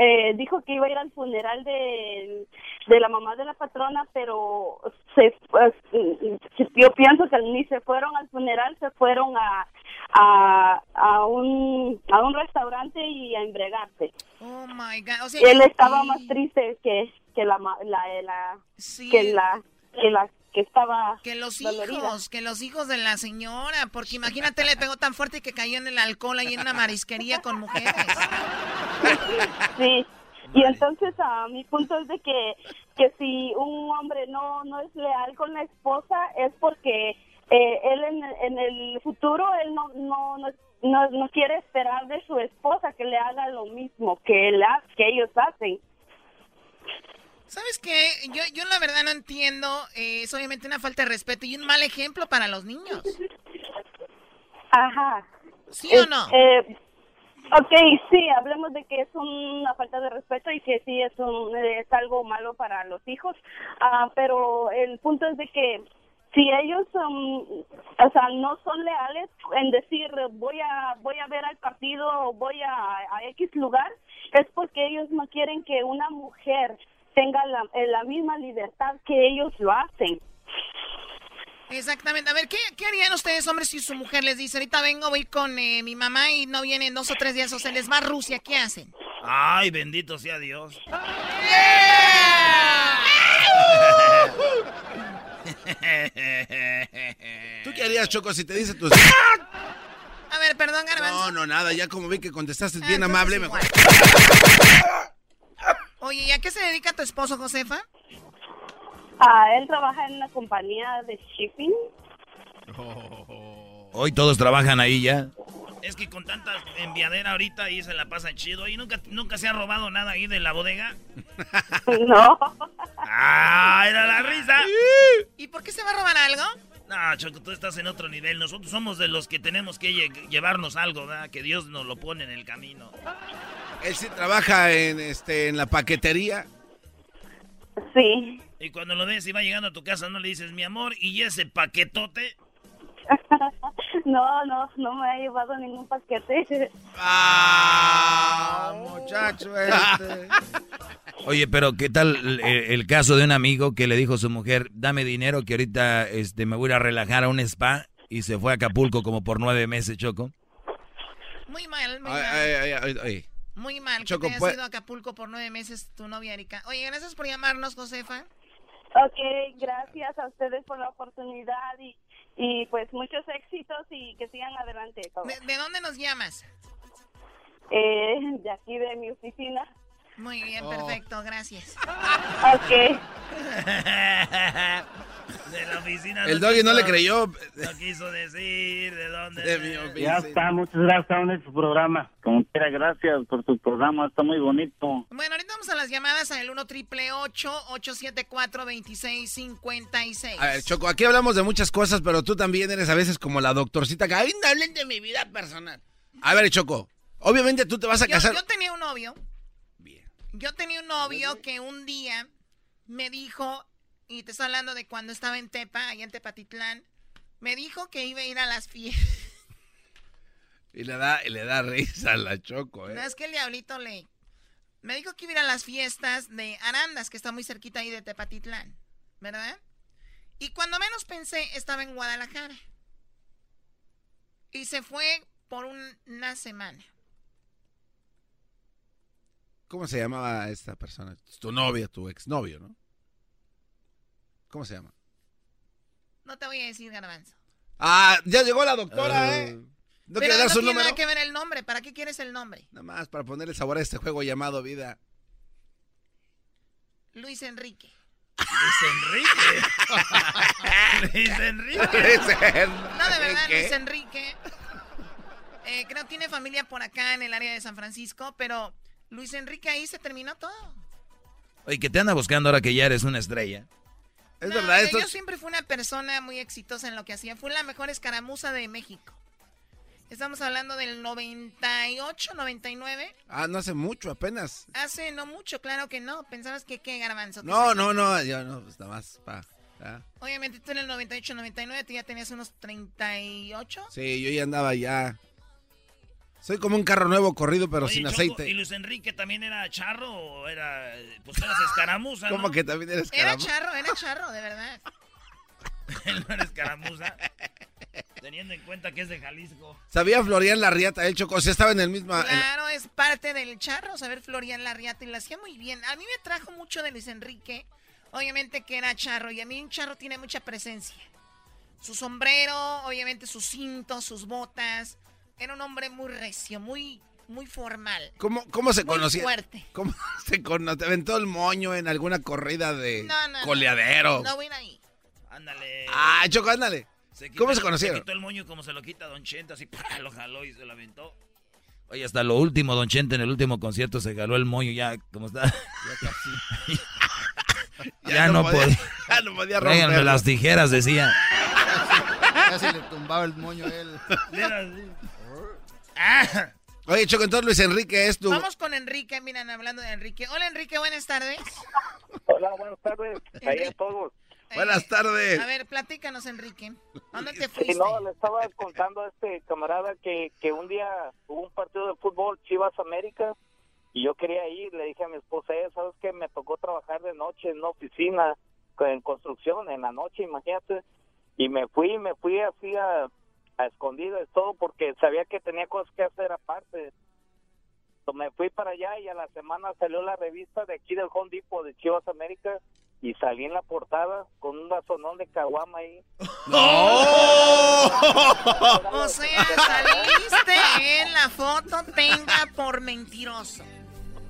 eh, dijo que iba a ir al funeral de, de la mamá de la patrona, pero se, pues, yo pienso que ni se fueron al funeral, se fueron a, a, a, un, a un restaurante y a embregarse. Oh my God. O sea, él estaba y- más triste que, que la, ma- la, la, Sí. que la, que la que estaba Que los dolorida. hijos, que los hijos de la señora, porque imagínate, le pegó tan fuerte que cayó en el alcohol ahí en una marisquería con mujeres. Sí, y entonces a mi punto es de que, que si un hombre no, no es leal con la esposa es porque eh, él en, en el futuro él no, no, no, no, no quiere esperar de su esposa que le haga lo mismo que, él, que ellos hacen. ¿Sabes qué? Yo, yo la verdad no entiendo. eh, es obviamente una falta de respeto y un mal ejemplo para los niños. Ajá. ¿Sí o no? eh, ok, sí, hablemos de que es una falta de respeto y que sí es, un, es algo malo para los hijos, Ah, pero el punto es de que si ellos um, o sea, no son leales en decir voy a voy a ver al partido o voy a, a X lugar, es porque ellos no quieren que una mujer tenga la, eh, la misma libertad que ellos lo hacen. Exactamente. A ver, ¿qué, qué harían ustedes, hombres, si su mujer les dice, ahorita vengo, voy con eh, mi mamá y no vienen dos o tres días, o se les va a Rusia, ¿qué hacen? Ay, bendito sea Dios. *laughs* *laughs* ¿Tú qué harías, Choco, si te dice tus... A ver, perdón, Garbanzo. No, no, nada, ya como vi que contestaste Ah, bien amable, mejor. Oye, ¿y a qué se dedica tu esposo, Josefa? Ah, él trabaja en una compañía de shipping. Hoy todos trabajan ahí ya. Es que con tanta enviadera ahorita ahí se la pasan chido. ¿Y nunca, nunca se ha robado nada ahí de la bodega? *laughs* No. ¡Ah, era la risa! ¿Y por qué se va a robar algo? No, Choco, tú estás en otro nivel. Nosotros somos de los que tenemos que lle- llevarnos algo, ¿verdad? Que Dios nos lo pone en el camino. Él sí trabaja en, este, en la paquetería. Sí. Y cuando lo ves y va llegando a tu casa, no le dices, mi amor, ¿y ese paquetote? *laughs* No, no, no me ha llevado ningún paquete. Ah, muchacho este. *laughs* Oye, pero ¿qué tal el, el caso de un amigo que le dijo a su mujer, dame dinero que ahorita este, me voy a ir a relajar a un spa y se fue a Acapulco como por nueve meses, Choco? Muy mal, muy mal. ay, ay, ay, ay. Muy mal Choco, que te hayas pues- ido a Acapulco por nueve meses tu novia Erika. Oye, gracias por llamarnos, Josefa. Ok, gracias a ustedes por la oportunidad y, y pues muchos éxitos y que sigan adelante. todos. ¿De, de dónde nos llamas? Eh, de aquí de mi oficina. Muy bien, Oh. perfecto, gracias. Ok. De la oficina. El doggy no le creyó. No quiso decir de dónde. De mi Ya está, muchas gracias en su programa. Como quiera, gracias por su programa, está muy bonito. Bueno, ahorita vamos a las llamadas al 1 triple 874 2656 A ver, Choco, aquí hablamos de muchas cosas, pero tú también eres a veces como la doctorcita que, ay, no hablen de mi vida personal. A ver, Choco, obviamente tú te vas a Yo, casar. yo tenía un novio. Yo tenía un novio que un día me dijo, y te estoy hablando de cuando estaba en Tepa, allá en Tepatitlán, me dijo que iba a ir a las fiestas. *laughs* Y le da, y le da risa a la Choco, No ¿eh? es que el diablito le... Me dijo que iba a ir a las fiestas de Arandas, que está muy cerquita ahí de Tepatitlán, ¿verdad? Y cuando menos pensé, estaba en Guadalajara. Y se fue por un- una semana. ¿Cómo se llamaba esta persona? Tu novia, tu exnovio, ¿no? ¿Cómo se llama? No te voy a decir, Garbanzo. Ah, ya llegó la doctora, ¿eh? No Pero quiere dar no su tiene número. nada que ver el nombre. ¿Para qué quieres el nombre? Nada más para ponerle sabor a este juego llamado vida. Luis Enrique. Luis Enrique. *laughs* Luis Enrique. No, de verdad. Luis Enrique. Eh, creo que tiene familia por acá en el área de San Francisco, pero Luis Enrique ahí se terminó todo. Oye, que te anda buscando ahora que ya eres una estrella. Es No, verdad, yo- esto Yo siempre fui una persona muy exitosa en lo que hacía. Fui la mejor escaramuza de México. Estamos hablando del 98, 99. Ah, no hace mucho, apenas. Hace no mucho, claro que no. Pensabas que qué garbanzo. No, sí. no, no, yo no, pues nada más, pa. Obviamente tú en el 98, 99 tú ya tenías unos 38. Sí, yo ya andaba ya. Soy como un carro nuevo corrido, pero Oye, sin Choco, aceite. ¿Y Luis Enrique también era charro o era. Pues eras escaramuza, ¿no? ¿Cómo que también eres Era caramba? charro, era charro, de verdad. *laughs* Él no era escaramuza. Teniendo en cuenta que es de Jalisco. Sabía Florian Larriata, él chocó, o sea, estaba en el mismo... en- Claro, es parte del charro, saber Florian Larriata y lo hacía muy bien. A mí me trajo mucho de Luis Enrique, obviamente que era charro y a mí un charro tiene mucha presencia. Su sombrero, obviamente sus cintos, sus botas. Era un hombre muy recio, muy, muy formal. ¿Cómo, ¿Cómo se Muy conocía? fuerte. ¿Cómo *laughs* se conoce? ¿Te aventó el moño en alguna corrida de No, no, no. coleadero? No voy ir ahí. Ándale. Ah, Choco, ándale. quitó ¿Cómo se conocieron? quitó el moño como se lo quita Don Chente, así *laughs* ¡pah! lo jaló y se lo aventó. Oye, hasta lo último, Don Chente, en el último concierto se jaló el moño ya, como está. *laughs* Ya, no, podía. Ya no podía Tráiganme romperlo. las tijeras, decía. Casi le tumbaba el moño a él. *laughs* Oye, Choco, entonces Luis Enrique es tu... Vamos con Enrique, miren, hablando de Enrique. Hola Enrique, buenas tardes. Hola, buenas tardes. Ahí a todos. Buenas tardes. A ver, platícanos Enrique. ¿Dónde te Sí, fuiste? no, le estaba contando a este camarada que, que un día hubo un partido de fútbol Chivas América y yo quería ir. Le dije a mi esposa, "Eh, ¿sabes qué? Me tocó trabajar de noche en una oficina en construcción, en la noche, imagínate. Y me fui, me fui así a, a escondidas, todo porque sabía que tenía cosas que hacer aparte. So, me fui para allá y a la semana salió la revista de aquí del Home Depot de Chivas América y salí en la portada con un vasonón de caguama ahí. *laughs* O sea, saliste en la foto, tenga por mentiroso.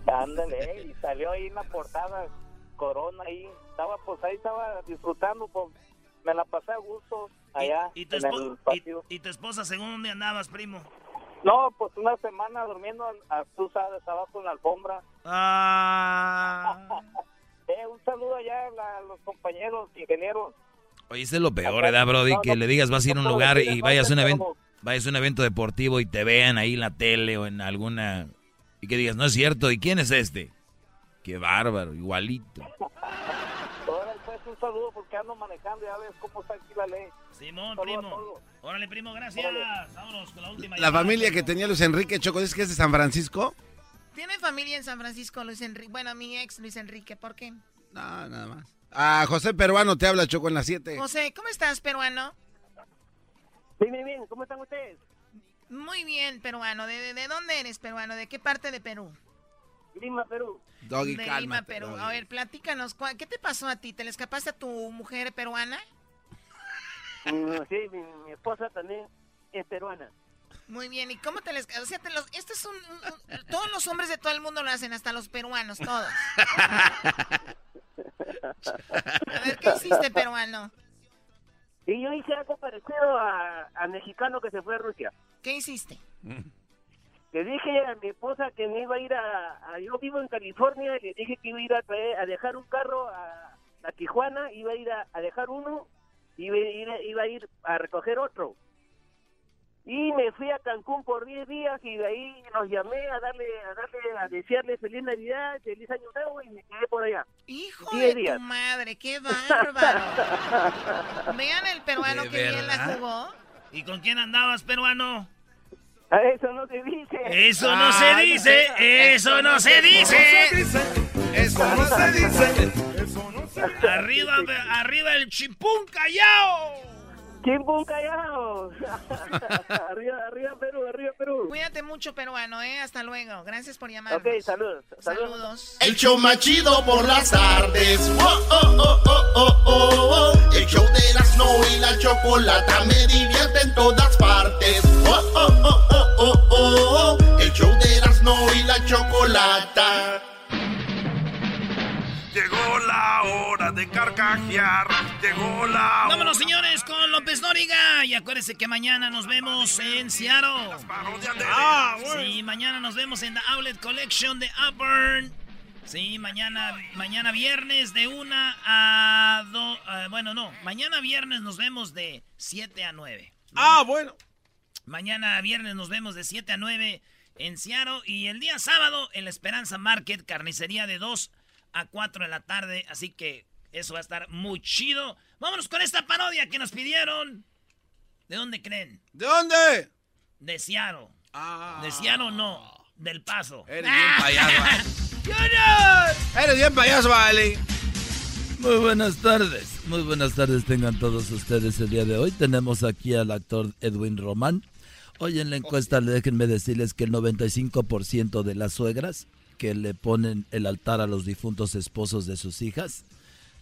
Ándale, y salió ahí en la portada, Corona ahí. Estaba, pues ahí estaba disfrutando, pues me la pasé a gusto allá ¿Y tu, en el y- y tu esposa, según dónde andabas, primo? No, pues una semana durmiendo, a, tú sabes, abajo en la alfombra. Ah. *laughs* Eh, un saludo allá a, la- a los compañeros ingenieros. Oye, eso es lo peor, ¿verdad, Brody? Que le digas, vas a ir a un lugar y vayas a un evento, vayas a un evento deportivo y te vean ahí en la tele o en alguna... Y que digas, no es cierto, ¿y quién es este? Qué bárbaro, igualito. *laughs* Un saludo porque ando manejando, ya ves cómo está aquí la ley. Simón, Saludo primo. Órale, primo, gracias. Vámonos con la última. La familia que tenía Luis Enrique, Choco, ¿es que es de San Francisco? ¿Tiene familia en San Francisco, Luis Enrique? Bueno, mi ex Luis Enrique, ¿por qué? No, nada más. Ah, José Peruano te habla, Choco, en las 7. José, ¿cómo estás, peruano? Bien, bien, bien. ¿Cómo están ustedes? Muy bien, peruano. ¿De, de, de dónde eres, peruano? ¿De qué parte de Perú? Lima, Perú. Doggy, de cálmate, Lima, Perú. Doggy. A ver, platícanos, ¿cuál- ¿qué te pasó a ti? ¿Te le escapaste a tu mujer peruana? Mm, sí, mi, mi esposa también es peruana. Muy bien, ¿y cómo te les... O sea, te los... este es un, Todos los hombres de todo el mundo lo hacen, hasta los peruanos, todos. A ver, ¿qué hiciste, peruano? Y yo hice algo parecido a- al mexicano que se fue a Rusia. ¿Qué hiciste? Le dije a mi esposa que me iba a ir a, a- yo vivo en California, y le dije que iba a ir a, traer- a dejar un carro a, a Tijuana, iba a ir a, a dejar uno, iba a ir, iba a ir a recoger otro. Y me fui a Cancún por 10 días y de ahí los llamé a darle, a darle, a desearle feliz Navidad, feliz Año Nuevo y me quedé por allá. Hijo 10 de días. tu madre, qué *laughs* bárbaro. Vean el peruano ¿De que bien la jugó. ¿Y con quién andabas, peruano? Eso no se dice. Eso no se dice, eso no se dice. Eso no se dice. Arriba, arriba el chimpún callao. Chimpún callao. *laughs* arriba, arriba Perú, arriba Perú. Cuídate mucho, peruano, ¿eh? Hasta luego. Gracias por llamar. Ok, saludos. Saludos. El show más chido por las tardes. Oh, oh, oh, oh, oh, oh, oh. El show de Erasmo y la chocolata me divierte en todas partes. Oh, oh, oh, oh, oh, oh, oh. El show de Erasmo y la chocolata. Llegó la hora de carcajear. Llegó la Vámonos, señores, con López Dóriga. Y acuérdense que mañana nos vemos en Seattle. Ah, Sí, mañana nos vemos en The Outlet Collection de Auburn. Sí, mañana, mañana viernes de 1 a 2. bueno, no. Mañana viernes nos vemos de 7 a 9. Ah, bueno. Mañana viernes nos vemos de 7 a 9 en Seattle. Y el día sábado en la Esperanza Market, carnicería de 2 a 4 de la tarde. Así que eso va a estar muy chido. Vámonos con esta parodia que nos pidieron. ¿De dónde creen? ¿De dónde? De Seattle. De Seattle no, del Paso. Eres bien payaso, *laughs* ¿vale? ¡Junior! Eres bien payaso, vale. Muy buenas tardes, muy buenas tardes tengan todos ustedes el día de hoy. Tenemos aquí al actor Edwin Román. Hoy en la encuesta déjenme decirles que el 95% de las suegras que le ponen el altar a los difuntos esposos de sus hijas,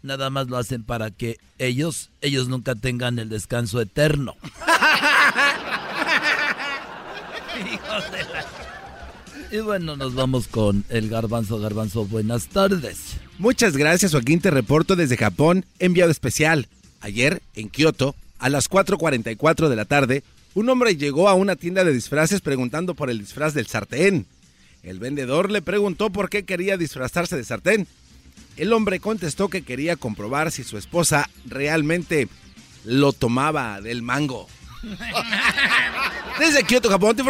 nada más lo hacen para que ellos, ellos nunca tengan el descanso eterno. *laughs* Hijos de la- Y bueno, nos vamos con el garbanzo, garbanzo, buenas tardes. Muchas gracias, Joaquín. Te reporto desde Japón, enviado especial. Ayer, en Kioto, a las 4.44 de la tarde, un hombre llegó a una tienda de disfraces preguntando por el disfraz del sartén. El vendedor le preguntó por qué quería disfrazarse de sartén. El hombre contestó que quería comprobar si su esposa realmente lo tomaba del mango. *laughs* Desde Kioto, Japón, te.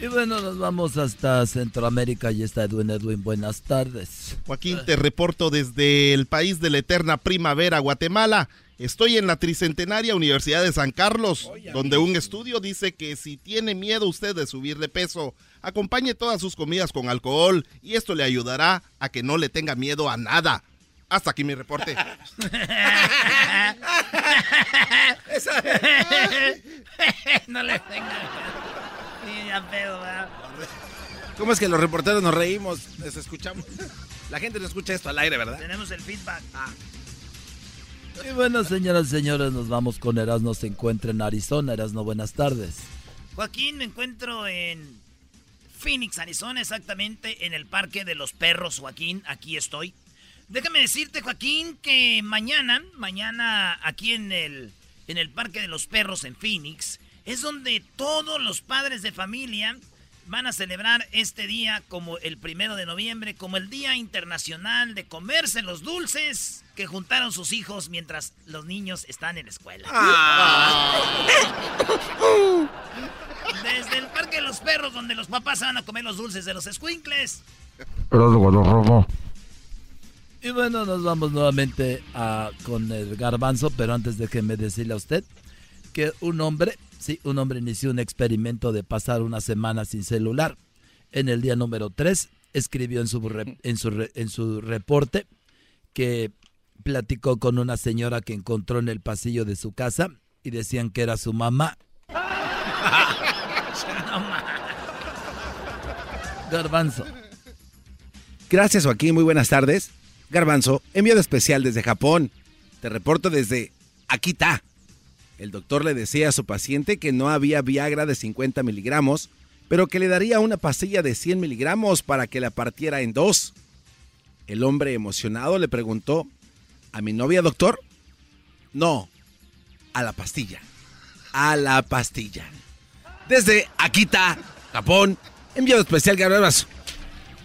Y bueno, nos vamos hasta Centroamérica y está Edwin Edwin, buenas tardes. Joaquín, te reporto desde el país de la eterna primavera, Guatemala. Estoy en la Tricentenaria Universidad de San Carlos, donde un estudio dice que si tiene miedo usted de subir de peso, acompañe todas sus comidas con alcohol y esto le ayudará a que no le tenga miedo a nada. Hasta aquí mi reporte. *laughs* *laughs* no le tengan. Sí, ya pedo, ¿verdad? ¿Cómo es que los reporteros nos reímos? Les escuchamos. La gente no escucha esto al aire, ¿verdad? Tenemos el feedback. Y bueno, señoras y señores, nos vamos con Erasmo. Se encuentra en Arizona. Erasmo, buenas tardes. Joaquín, me encuentro en Phoenix, Arizona, exactamente en el Parque de los Perros, Joaquín. Aquí estoy. Déjame decirte, Joaquín, que mañana, mañana aquí en el, en el Parque de los Perros en Phoenix, es donde todos los padres de familia van a celebrar este día como el primero de noviembre, como el Día Internacional de Comerse los Dulces que juntaron sus hijos mientras los niños están en la escuela. *laughs* Desde el Parque de los Perros, donde los papás se van a comer los dulces de los squinkles. Y bueno, nos vamos nuevamente a, con el garbanzo, pero antes déjeme decirle a usted que un hombre, sí, un hombre inició un experimento de pasar una semana sin celular. En el día número 3 escribió en su, re- en su, re- en su reporte que platicó con una señora que encontró en el pasillo de su casa y decían que era su mamá. *laughs* Garbanzo. Gracias, Joaquín. Muy buenas tardes. Garbanzo, enviado especial desde Japón. Te reporto desde Akita. El doctor le decía a su paciente que no había Viagra de 50 miligramos, pero que le daría una pastilla de 100 miligramos para que la partiera en dos. El hombre emocionado le preguntó, ¿a mi novia, doctor? No, a la pastilla. A la pastilla. Desde Akita, Japón, enviado especial Garbanzo.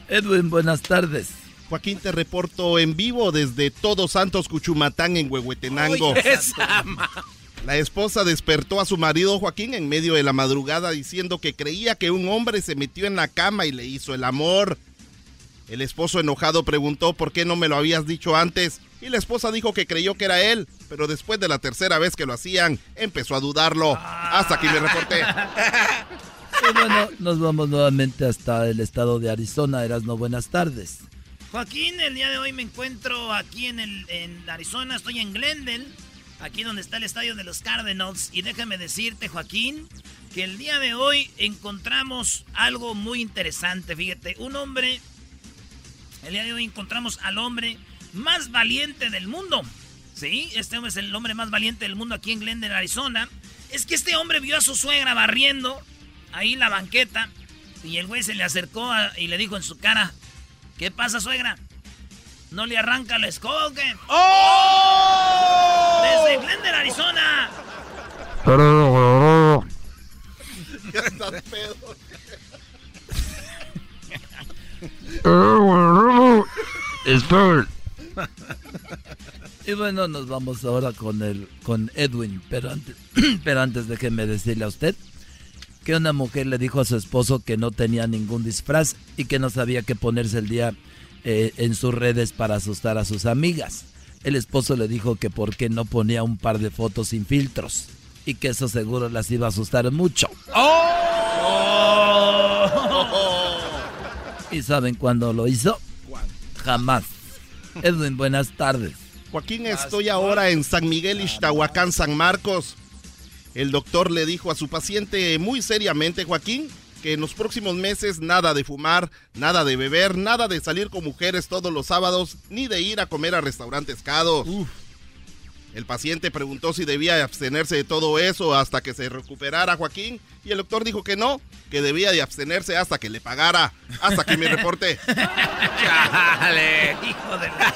Edwin, buenas tardes. Joaquín, te reporto en vivo desde Todos Santos Cuchumatán en Huehuetenango. Oye, La esposa despertó a su marido Joaquín en medio de la madrugada diciendo que creía que un hombre se metió en la cama y le hizo el amor. El esposo enojado preguntó por qué no me lo habías dicho antes y la esposa dijo que creyó que era él, pero después de la tercera vez que lo hacían empezó a dudarlo. Hasta aquí me reporté. *laughs* Y bueno, nos vamos nuevamente hasta el estado de Arizona. Erasno, buenas tardes. Joaquín, el día de hoy me encuentro aquí en, el, en Arizona, estoy en Glendale, aquí donde está el estadio de los Cardinals. Y déjame decirte, Joaquín, que el día de hoy encontramos algo muy interesante. Fíjate, un hombre, el día de hoy encontramos al hombre más valiente del mundo. Sí, este hombre es el hombre más valiente del mundo aquí en Glendale, Arizona. Es que este hombre vio a su suegra barriendo ahí la banqueta y el güey se le acercó y le dijo en su cara, ¿Qué pasa, suegra? ¿No le arranca la escoba qué? ¡Oh! Desde Glendale, Arizona. Y bueno, nos vamos ahora con el con Edwin, pero antes, *clears throat* pero antes déjeme decirle a usted que una mujer le dijo a su esposo que no tenía ningún disfraz y que no sabía qué ponerse el día eh, en sus redes para asustar a sus amigas. El esposo le dijo que por qué no ponía un par de fotos sin filtros y que eso seguro las iba a asustar mucho. ¿Y saben cuándo lo hizo? Jamás. Edwin, buenas tardes. Joaquín, estoy ahora en San Miguel Ixtahuacán, San Marcos. El doctor le dijo a su paciente muy seriamente, Joaquín, que en los próximos meses nada de fumar, nada de beber, nada de salir con mujeres todos los sábados, ni de ir a comer a restaurantes caros. El paciente preguntó si debía abstenerse de todo eso hasta que se recuperara Joaquín y el doctor dijo que no, que debía de abstenerse hasta que le pagara. Hasta aquí mi reporte. *laughs* Hijo de la...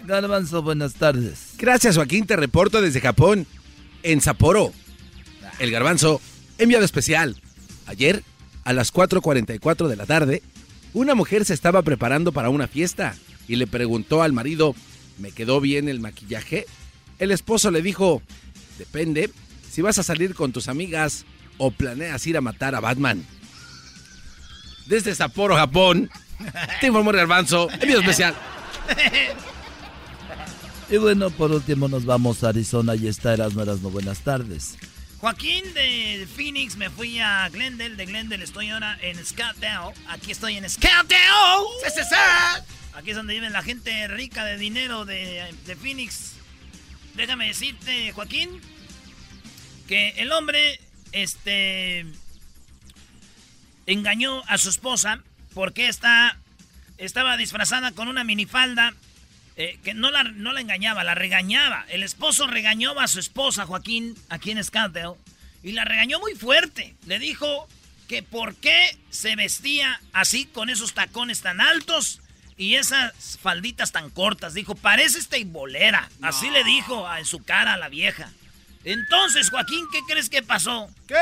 Garbanzo, buenas tardes. Gracias, Joaquín. Te reporto desde Japón, en Sapporo. El garbanzo, enviado especial. Ayer, a las 4.44 de la tarde, una mujer se estaba preparando para una fiesta y le preguntó al marido, ¿me quedó bien el maquillaje? El esposo le dijo, depende si vas a salir con tus amigas o planeas ir a matar a Batman. Desde Sapporo, Japón, te informó garbanzo, enviado especial. Y bueno, por último nos vamos a Arizona y está Erasmo Erasmo. Buenas tardes. Joaquín de Phoenix, me fui a Glendale. De Glendale estoy ahora en Scottsdale. Aquí estoy en Scottsdale. Aquí es donde vive la gente rica de dinero de, de Phoenix. Déjame decirte, Joaquín, que el hombre, este, engañó a su esposa porque está, estaba disfrazada con una minifalda eh, que no la, no la engañaba, la regañaba. El esposo regañó a su esposa, Joaquín, aquí en Scottsdale, y la regañó muy fuerte. Le dijo que por qué se vestía así con esos tacones tan altos y esas falditas tan cortas. Dijo, pareces teibolera. Así le dijo a- en su cara a la vieja. Entonces, Joaquín, ¿qué crees que pasó? ¿Qué?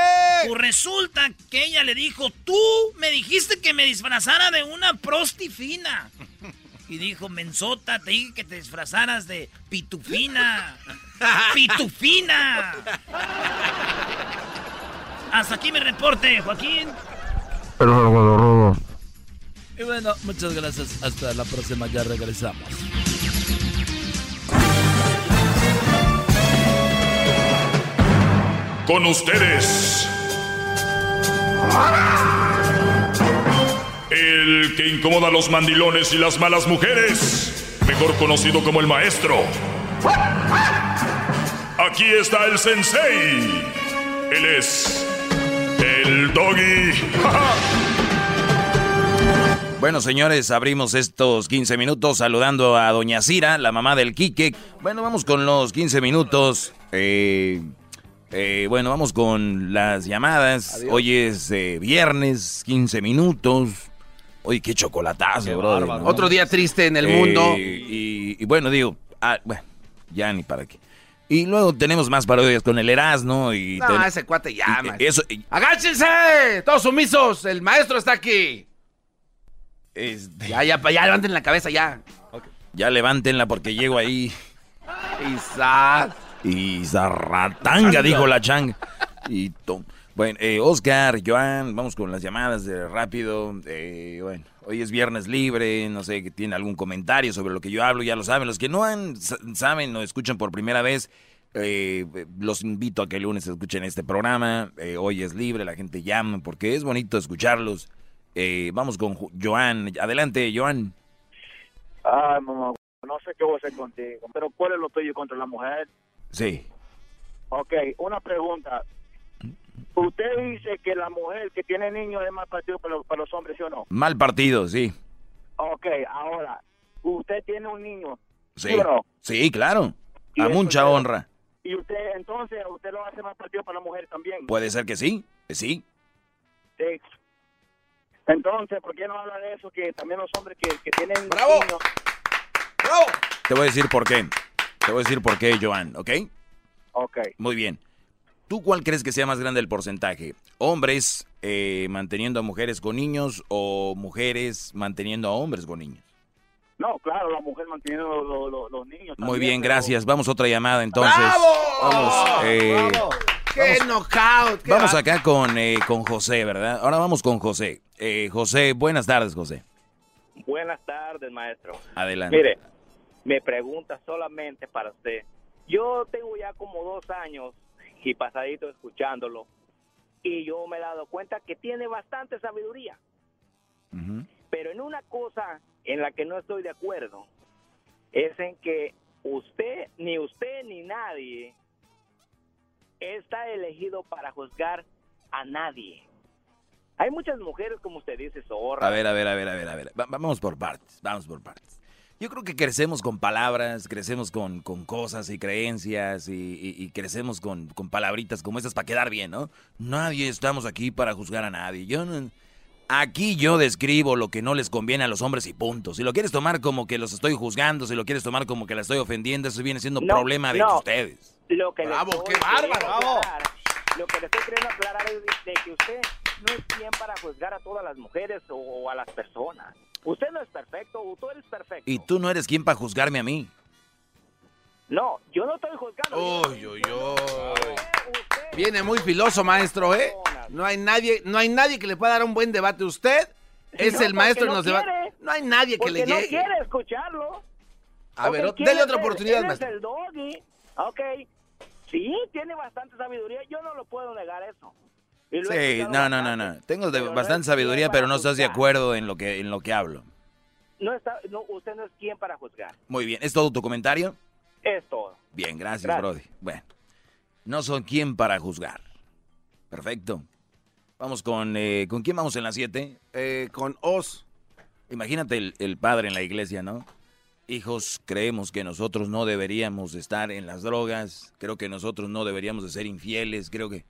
Pues resulta que ella le dijo, tú me dijiste que me disfrazara de una prostifina. *laughs* Y dijo, mensota, te dije que te disfrazaras de pitufina. *laughs* ¡Pitufina! Hasta aquí mi reporte, Joaquín. Y bueno, muchas gracias. Hasta la próxima, ya regresamos. Con ustedes. El que incomoda a los mandilones y las malas mujeres. Mejor conocido como el maestro. Aquí está el sensei. Él es. El doggy. *laughs* Bueno, señores, abrimos estos 15 minutos saludando a Doña Cira, la mamá del Quique. Bueno, vamos con los 15 minutos. Eh, eh, bueno, vamos con las llamadas. Hoy es eh, viernes, 15 minutos. Oye, qué chocolatazo, bro. bárbaro. Otro día triste en el mundo. Y, y bueno, digo, ah, bueno, Ya ni para qué. Y luego tenemos más parodias con el Erasmo y... No, ten- ese cuate maestro. Eso... y- ¡Agáchense! ¡Todos sumisos! ¡El maestro está aquí! este, Ya, ya, ya, levanten la cabeza, ya. ya levántenla porque llego ahí. Y zarratanga, dijo la changa. Y to- bueno, eh, Oscar, Joan, vamos con las llamadas de rápido. Eh, bueno, hoy es viernes libre, no sé que tiene algún comentario sobre lo que yo hablo, ya lo saben. Los que no han, sa- saben o escuchan por primera vez, eh, los invito a que el lunes escuchen este programa. Eh, hoy es libre, la gente llama porque es bonito escucharlos. Eh, vamos con Joan. Adelante, Joan. Ay, mamá, no sé qué voy a hacer contigo, pero ¿cuál es lo tuyo contra la mujer? Sí. Ok, una pregunta. Usted dice que la mujer que tiene niños es más partido para los, para los hombres, ¿sí o no? Mal partido, sí. Ok, ahora, usted tiene un niño, Sí, ¿sí o no? sí claro. A eso mucha honra. Y usted, entonces, usted lo hace más partido para la mujer también. Puede ser que sí, que sí. Sí. Entonces, ¿por qué no habla de eso? Que también los hombres que, que tienen ¡Bravo! niños... Te voy a decir por qué. Te voy a decir por qué, Joan, ¿ok? Ok. Muy bien. ¿Tú cuál crees que sea más grande el porcentaje? ¿Hombres eh, manteniendo a mujeres con niños o mujeres manteniendo a hombres con niños? No, claro, la mujer manteniendo los, los- niños. Muy también, bien, pero- gracias. Vamos a otra llamada entonces. ¡Bravo! Vamos, eh, ¡Bravo! ¡Qué knockout! qué vamos va- acá con, eh, con José, ¿verdad? Ahora vamos con José. Eh, José, buenas tardes, José. Buenas tardes, maestro. Adelante. Mire, me pregunta solamente para usted. Yo tengo ya como dos años y pasadito escuchándolo y yo me he dado cuenta que tiene bastante sabiduría. Pero en una cosa en la que no estoy de acuerdo es en que usted, ni usted ni nadie está elegido para juzgar a nadie. Hay muchas mujeres, como usted dice, zorras. A ver, a ver, a ver, a ver, a ver. Va- vamos por partes, vamos por partes. Yo creo que crecemos con palabras, crecemos con, con cosas y creencias y, y- y crecemos con, con palabritas como estas para quedar bien, ¿no? Nadie estamos aquí para juzgar a nadie. Yo no- Aquí yo describo lo que no les conviene a los hombres y punto. Si lo quieres tomar como que los estoy juzgando, si lo quieres tomar como que la estoy ofendiendo, eso viene siendo No, problema de no. ustedes. Lo que Bravo, qué bárbaro, bravo. Lo que le estoy queriendo aclarar es de que usted no es quien para juzgar a todas las mujeres o, o a las personas. Usted no es perfecto, o tú eres perfecto. Y tú no eres quien para juzgarme a mí. No, yo no estoy juzgando. Uy, uy, uy. Viene muy filoso, maestro, ¿eh? No hay nadie, no hay nadie que le pueda dar un buen debate. Usted *laughs* es No, el maestro porque en los no debates. No hay nadie que le no llegue. quiere escucharlo. A ver, ¿quién dele es otra oportunidad, maestro. Es el doggy. Ok. Sí, tiene bastante sabiduría. Yo no lo puedo negar eso. Sí, no, no, no, no. Tengo de- pero no bastante sabiduría, pero no estás de acuerdo en lo que, en lo que hablo. No está, no, usted no es quien para juzgar. Muy bien. ¿Es todo tu comentario? Es todo. Bien, gracias, Gracias. Brody. Bueno, no son quien para juzgar. Perfecto. Vamos con... eh, ¿Con quién vamos en las 7? con Os. Imagínate el, el padre en la iglesia, ¿no? Hijos, creemos que nosotros no deberíamos de estar en las drogas. Creo que nosotros no deberíamos de ser infieles. Creo que...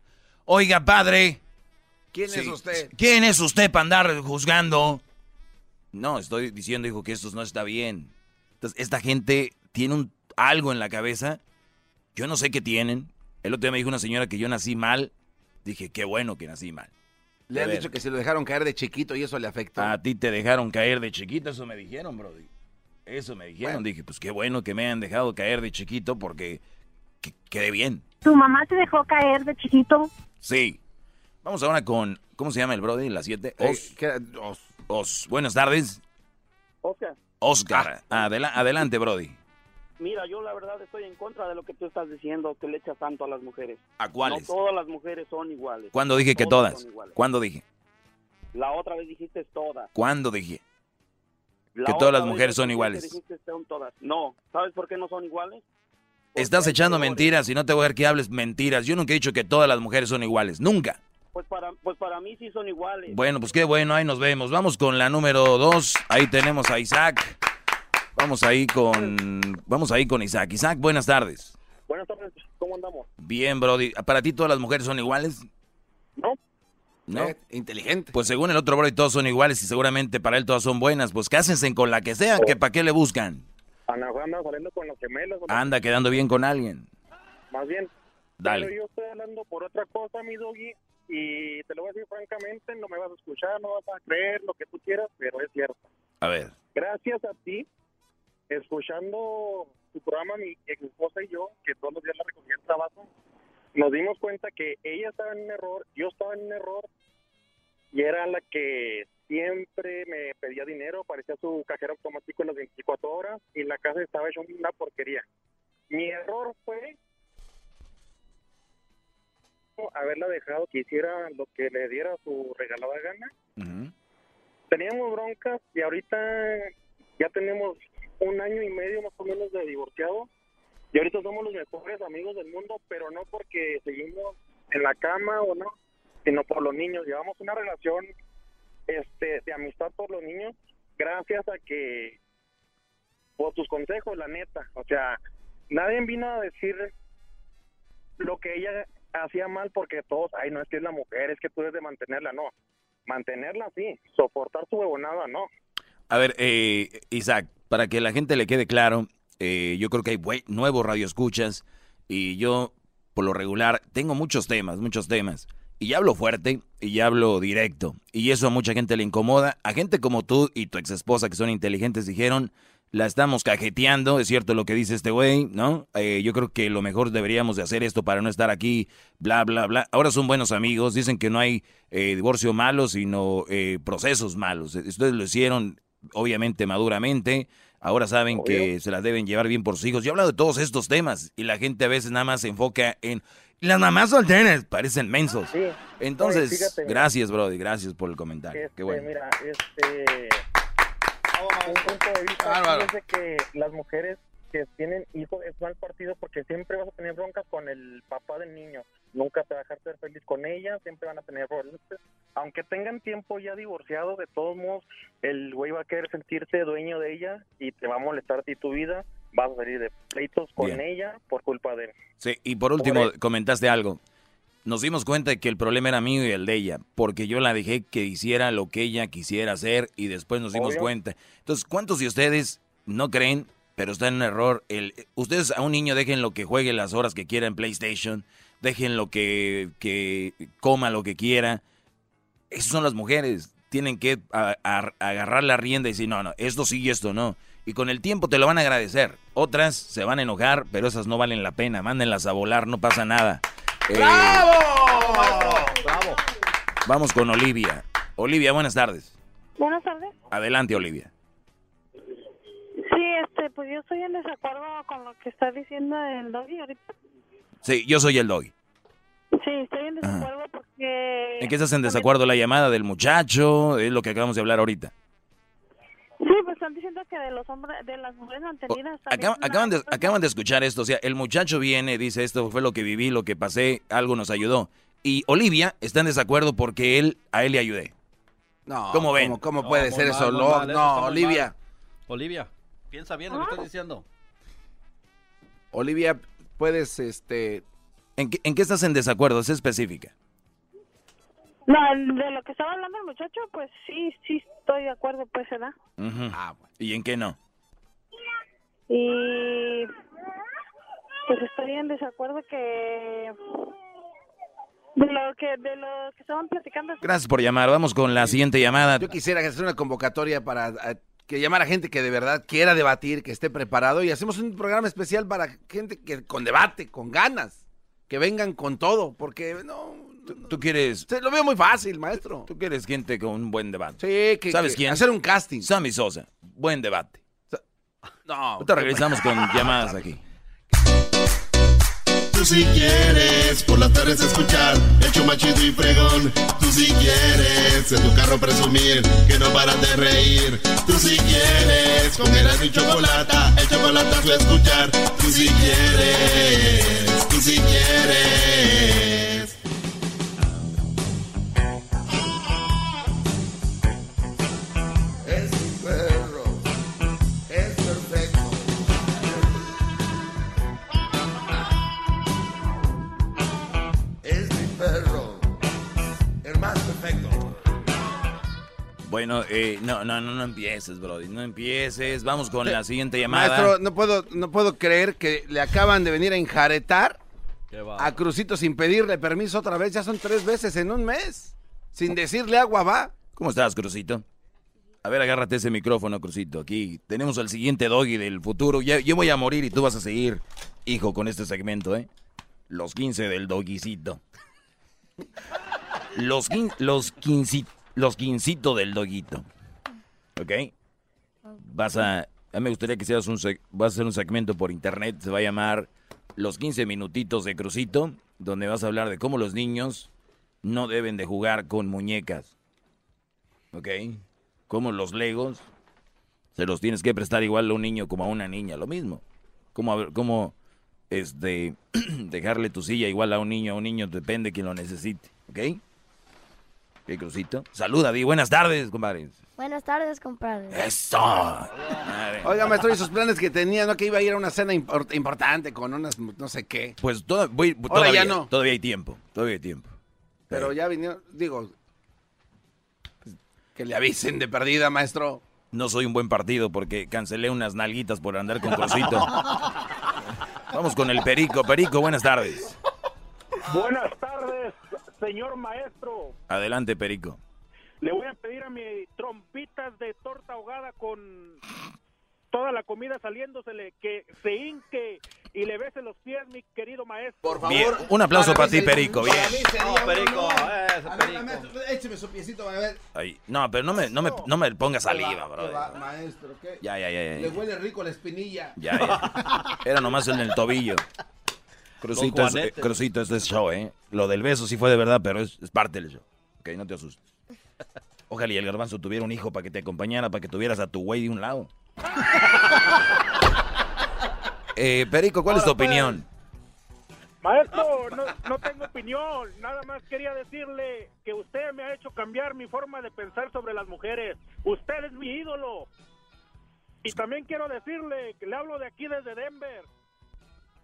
Oiga, padre. ¿Quién Sí, es usted? ¿Quién es usted para andar juzgando? No, estoy diciendo, hijo, que esto no está bien. Entonces, esta gente tiene un, algo en la cabeza. Yo no sé qué tienen. El otro día me dijo una señora que yo nací mal. Dije, qué bueno que nací mal. Le A han ver, dicho que se lo dejaron caer de chiquito y eso le afectó. A ti te dejaron caer de chiquito, eso me dijeron, Brody. Eso me dijeron. Dije, pues qué bueno que me hayan dejado caer de chiquito porque que- quedé bien. ¿Tu mamá te dejó caer de chiquito? Sí. Vamos ahora con, ¿cómo se llama el Brody? Las 7. Os. Os. Os. Buenas tardes. Oscar, Oscar. Adela- adelante, Brody. mira, yo la verdad estoy en contra de lo que tú estás diciendo, que le echas tanto a las mujeres. ¿A cuáles? No todas las mujeres son iguales. ¿Cuándo dije que Todas todas? ¿Cuándo dije? La otra vez dijiste todas. ¿Cuándo dije? La Que todas las mujeres son iguales. dijiste son todas. No, ¿sabes por qué no son iguales? Estás echando mentiras y no te voy a ver que hables mentiras. Yo nunca he dicho que todas las mujeres son iguales. Nunca. Pues para, pues para mí sí son iguales. Bueno, pues qué bueno, ahí nos vemos. Vamos con la número dos. Ahí tenemos a Isaac. Vamos ahí con. Vamos ahí con Isaac. Isaac, buenas tardes. Buenas tardes, ¿cómo andamos? Bien, Brody. ¿Para ti todas las mujeres son iguales? No. ¿No? Eh, inteligente. Pues según el otro Brody todos son iguales y seguramente para él todas son buenas. Pues cásense con la que sea, que para qué le buscan. Anda saliendo con los gemelos. ¿o no? Anda quedando bien con alguien. Más bien. Dale. Pero yo estoy hablando por otra cosa, mi doggy, y te lo voy a decir francamente, no me vas a escuchar, no vas a creer lo que tú quieras, pero es cierto. A ver. Gracias a ti, escuchando tu programa, mi ex esposa y yo, que todos los días la recogía el trabajo, nos dimos cuenta que ella estaba en un error, yo estaba en un error, y era la que siempre me pedía dinero, parecía su cajero automático en las 24 horas, y la casa estaba hecha una porquería. Mi error fue haberla dejado que hiciera lo que le diera su regalada gana. Teníamos broncas y ahorita ya tenemos un año y medio más o menos de divorciado. Y ahorita somos los mejores amigos del mundo, pero no porque seguimos en la cama o no, sino por los niños. Llevamos una relación este de amistad por los niños gracias a que por tus consejos, la neta. O sea, nadie vino a decir lo que ella hacía mal porque todos, ay, no es que es la mujer, es que tú debes de mantenerla, no. Mantenerla sí, soportar su huevonada, no. A ver, eh, Isaac, para que la gente le quede claro, eh, yo creo que hay nuevos radioescuchas y yo, por lo regular, tengo muchos temas, muchos temas. Y ya hablo fuerte y ya hablo directo. Y eso a mucha gente le incomoda. A gente como tú y tu ex esposa, que son inteligentes, dijeron, la estamos cajeteando, es cierto lo que dice este güey, ¿no? Eh, yo creo que lo mejor deberíamos de hacer esto para no estar aquí, bla, bla, bla. Ahora son buenos amigos, dicen que no hay eh, divorcio malo, sino eh, procesos malos. Ustedes lo hicieron, obviamente, maduramente. Ahora saben que se las deben llevar bien por sus hijos. Yo he hablado de todos estos temas y la gente a veces nada más se enfoca en las mamás solteras, parecen mensos. Entonces, Oye, fíjate, gracias, Brody, gracias por el comentario. Este, Qué bueno. Mira, este, un punto de vista es de que las mujeres que tienen hijos es mal partido porque siempre vas a tener broncas con el papá del niño. Nunca te va a dejar ser feliz con ella, siempre van a tener problemas. Aunque tengan tiempo ya divorciado, de todos modos, el güey va a querer sentirse dueño de ella y te va a molestar a ti tu vida. Vas a salir de pleitos con Bien. ella por culpa de él. Sí, y por último, comentaste algo. Nos dimos cuenta de que el problema era mío y el de ella, porque yo la dejé que hiciera lo que ella quisiera hacer y después nos dimos Obvio. cuenta. Entonces, ¿cuántos de ustedes no creen, pero están en error? El, ustedes a un niño dejen lo que juegue las horas que quiera en PlayStation, dejen lo que, que coma lo que quiera. Esas son las mujeres. Tienen que a- a- agarrar la rienda y decir, no, no, esto sí y esto no. Y con el tiempo te lo van a agradecer. Otras se van a enojar, pero esas no valen la pena. Mándenlas a volar, no pasa nada. Eh, ¡Bravo! Vamos con Olivia. Olivia, buenas tardes. Buenas tardes. Adelante, Olivia. Sí, este, pues yo estoy en desacuerdo con lo que está diciendo el doggy ahorita. Sí, yo soy el doggy. Sí, estoy en desacuerdo porque... ¿En qué estás en desacuerdo? ¿La llamada del muchacho? Es lo que acabamos de hablar ahorita. Sí, pues están diciendo que de los hombres, de las mujeres mantenidas acaban, de, acaban de escuchar esto. O sea, el muchacho viene, dice, esto fue lo que viví, lo que pasé, algo nos ayudó. Y Olivia está en desacuerdo porque él, a él le ayudé. No, ¿Cómo ven? ¿Cómo, cómo No, puede muy ser mal, eso? No, mal, no, Olivia. mal. Olivia, piensa bien lo que estás diciendo. Olivia, puedes, este... ¿En qué, en qué estás en desacuerdo? Es específica. No, de lo que estaba hablando el muchacho, pues sí, sí estoy de acuerdo, pues, ¿verdad? Ujú. ¿Y en qué no? Y pues estoy en desacuerdo que de lo que de lo que estaban platicando. Gracias por llamar. Vamos con la siguiente llamada. Yo quisiera hacer una convocatoria para eh, que llamar a gente que de verdad quiera debatir, que esté preparado y hacemos un programa especial para gente que con debate, con ganas, que vengan con todo, porque no, ¿Tú quieres...? Se lo veo muy fácil, maestro. Tú quieres gente con un buen debate. Sí, que, ¿Sabes que quién? hacer un casting. Sammy Sosa. Buen debate. No. Ahorita regresamos con llamadas aquí. Tú si quieres por las tardes escuchar el show más chido y fregón. Tú si quieres en tu carro presumir que no paran de reír. Tú si quieres con Erasmo y chocolate, el chocolate a escuchar. Tú si quieres, tú si quieres. Bueno, eh, no, no, no, no empieces, Brody. No empieces. Vamos con la siguiente llamada. Maestro, no puedo, no puedo creer que le acaban de venir a enjaretar a Crucito sin pedirle permiso otra vez. Ya son tres veces en un mes. Sin decirle agua va. ¿Cómo estás, Crucito? A ver, agárrate ese micrófono, Crucito. Aquí tenemos al siguiente doggy del futuro. Ya- yo voy a morir y tú vas a seguir, hijo, con este segmento, ¿eh? Los 15 del doguicito. Los, quin- los, quinci- los quincito del doguito. ¿Ok? Vas a... A mí me gustaría que seas un... Vas a hacer un segmento por internet. Se va a llamar Los 15 minutitos de Crucito. Donde vas a hablar de cómo los niños no deben de jugar con muñecas. ¿Ok? Como los legos, se los tienes que prestar igual a un niño como a una niña, lo mismo. Como, como este, *clears throat* dejarle tu silla igual a un niño, a un niño depende de quien lo necesite, ¿ok? ¿Qué crucito? Saluda, Di, buenas tardes, compadre. Buenas tardes, compadre. ¡Eso! Oiga, maestro, y sus planes que tenía, ¿no? Que iba a ir a una cena import- importante con unas, no sé qué. Pues voy- Ahora todavía, ya no. todavía hay tiempo, todavía hay tiempo. Pero ya vinieron, digo, pues, que le avisen de perdida, maestro. No soy un buen partido porque cancelé unas nalguitas por andar con Crucito. *laughs* Vamos con el Perico. Perico, buenas tardes. Buenas tardes, señor maestro. Adelante, Perico. Le voy a pedir a mi trompitas de torta ahogada con toda la comida saliéndosele que se hinque y le bese los pies, mi querido maestro. Por Bien, un aplauso para, ti, Perico. Bien. para mí sería No, Perico, écheme su piecito, a ver. No, pero no me, no me, no me pongas saliva, ¿Qué va, bro. maestro, ¿qué? Ya, ya, ya, ya. Le huele rico la espinilla. Ya, ya. Era nomás en el tobillo. *laughs* Crucito, Los es, eh, juanetes. Crucito, es show, ¿eh? Lo del beso sí fue de verdad, pero es, es parte del show. Ok, no te asustes. *laughs* Ojalá y el garbanzo tuviera un hijo para que te acompañara, para que tuvieras a tu güey de un lado. *laughs* Eh, Perico, ¿cuál es tu pues, opinión? Maestro, no, no tengo opinión, nada más quería decirle que usted me ha hecho cambiar mi forma de pensar sobre las mujeres. Usted es mi ídolo. Y también quiero decirle que le hablo de aquí desde Denver.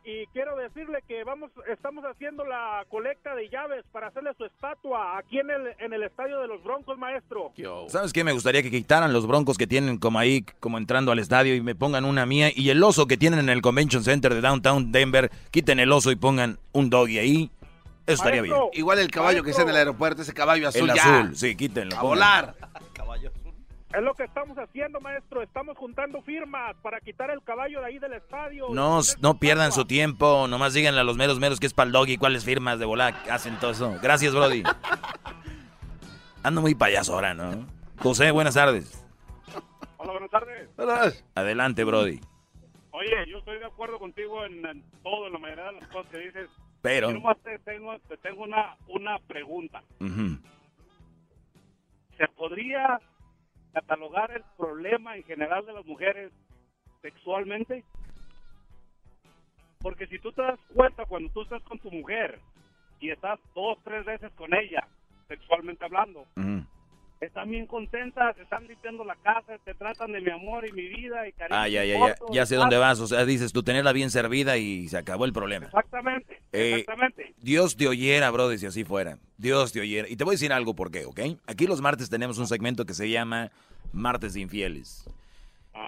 Y quiero decirle que vamos, estamos haciendo la colecta de llaves para hacerle su estatua aquí en el, en el estadio de los Broncos, maestro. ¿Sabes qué? Me gustaría que quitaran los broncos que tienen como ahí, como entrando al estadio y me pongan una mía. Y el oso que tienen en el Convention Center de Downtown Denver, quiten el oso y pongan un doggy ahí. Eso estaría bien. Igual el caballo que está en el aeropuerto, ese caballo azul El ya. azul, sí, quítenlo. A pongan. volar. Es lo que estamos haciendo, maestro. Estamos juntando firmas para quitar el caballo de ahí del estadio. No, no pierdan su tiempo, nomás díganle a los meros meros que es para el doggy, cuáles firmas de volar hacen todo eso. Gracias, Brody. *laughs* Ando muy payaso ahora, ¿no? José, buenas tardes. Hola, buenas tardes. Adelante, Brody. Oye, yo estoy de acuerdo contigo en, en todo, en la mayoría de las cosas que dices. Pero- Yo nomás te tengo, te tengo una, una pregunta. ¿Se podría catalogar el problema en general de las mujeres sexualmente? Porque si tú te das cuenta cuando tú estás con tu mujer y estás dos, tres veces con ella, sexualmente hablando. Están bien contentas, están limpiando la casa, te tratan de mi amor y mi vida y cariño. Ah, ya, ya, ya. Ya sé dónde vas. O sea, dices tú tenerla bien servida y se acabó el problema. Exactamente, Eh, exactamente. Dios te oyera, brother, si así fuera. Dios te oyera. Y te voy a decir algo por qué, ¿ok? Aquí los martes tenemos un segmento que se llama Martes de Infieles.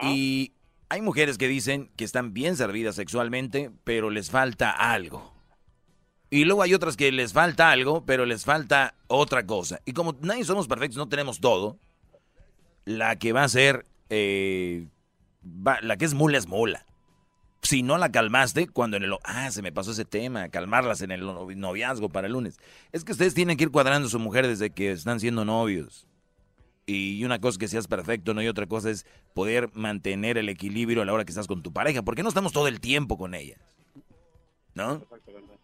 Y hay mujeres que dicen que están bien servidas sexualmente, pero les falta algo. Y luego hay otras que les falta algo, pero les falta otra cosa. Y como nadie somos perfectos, no tenemos todo, la que va a ser, eh, la que es mula es mula. Si no la calmaste, cuando en el... Ah, se me pasó ese tema, calmarlas en el no- noviazgo para el lunes. Es que ustedes tienen que ir cuadrando a su mujer desde que están siendo novios. Y una cosa es que seas perfecto, ¿no? Y otra cosa es poder mantener el equilibrio a la hora que estás con tu pareja. Porque no estamos todo el tiempo con ellas. ¿No?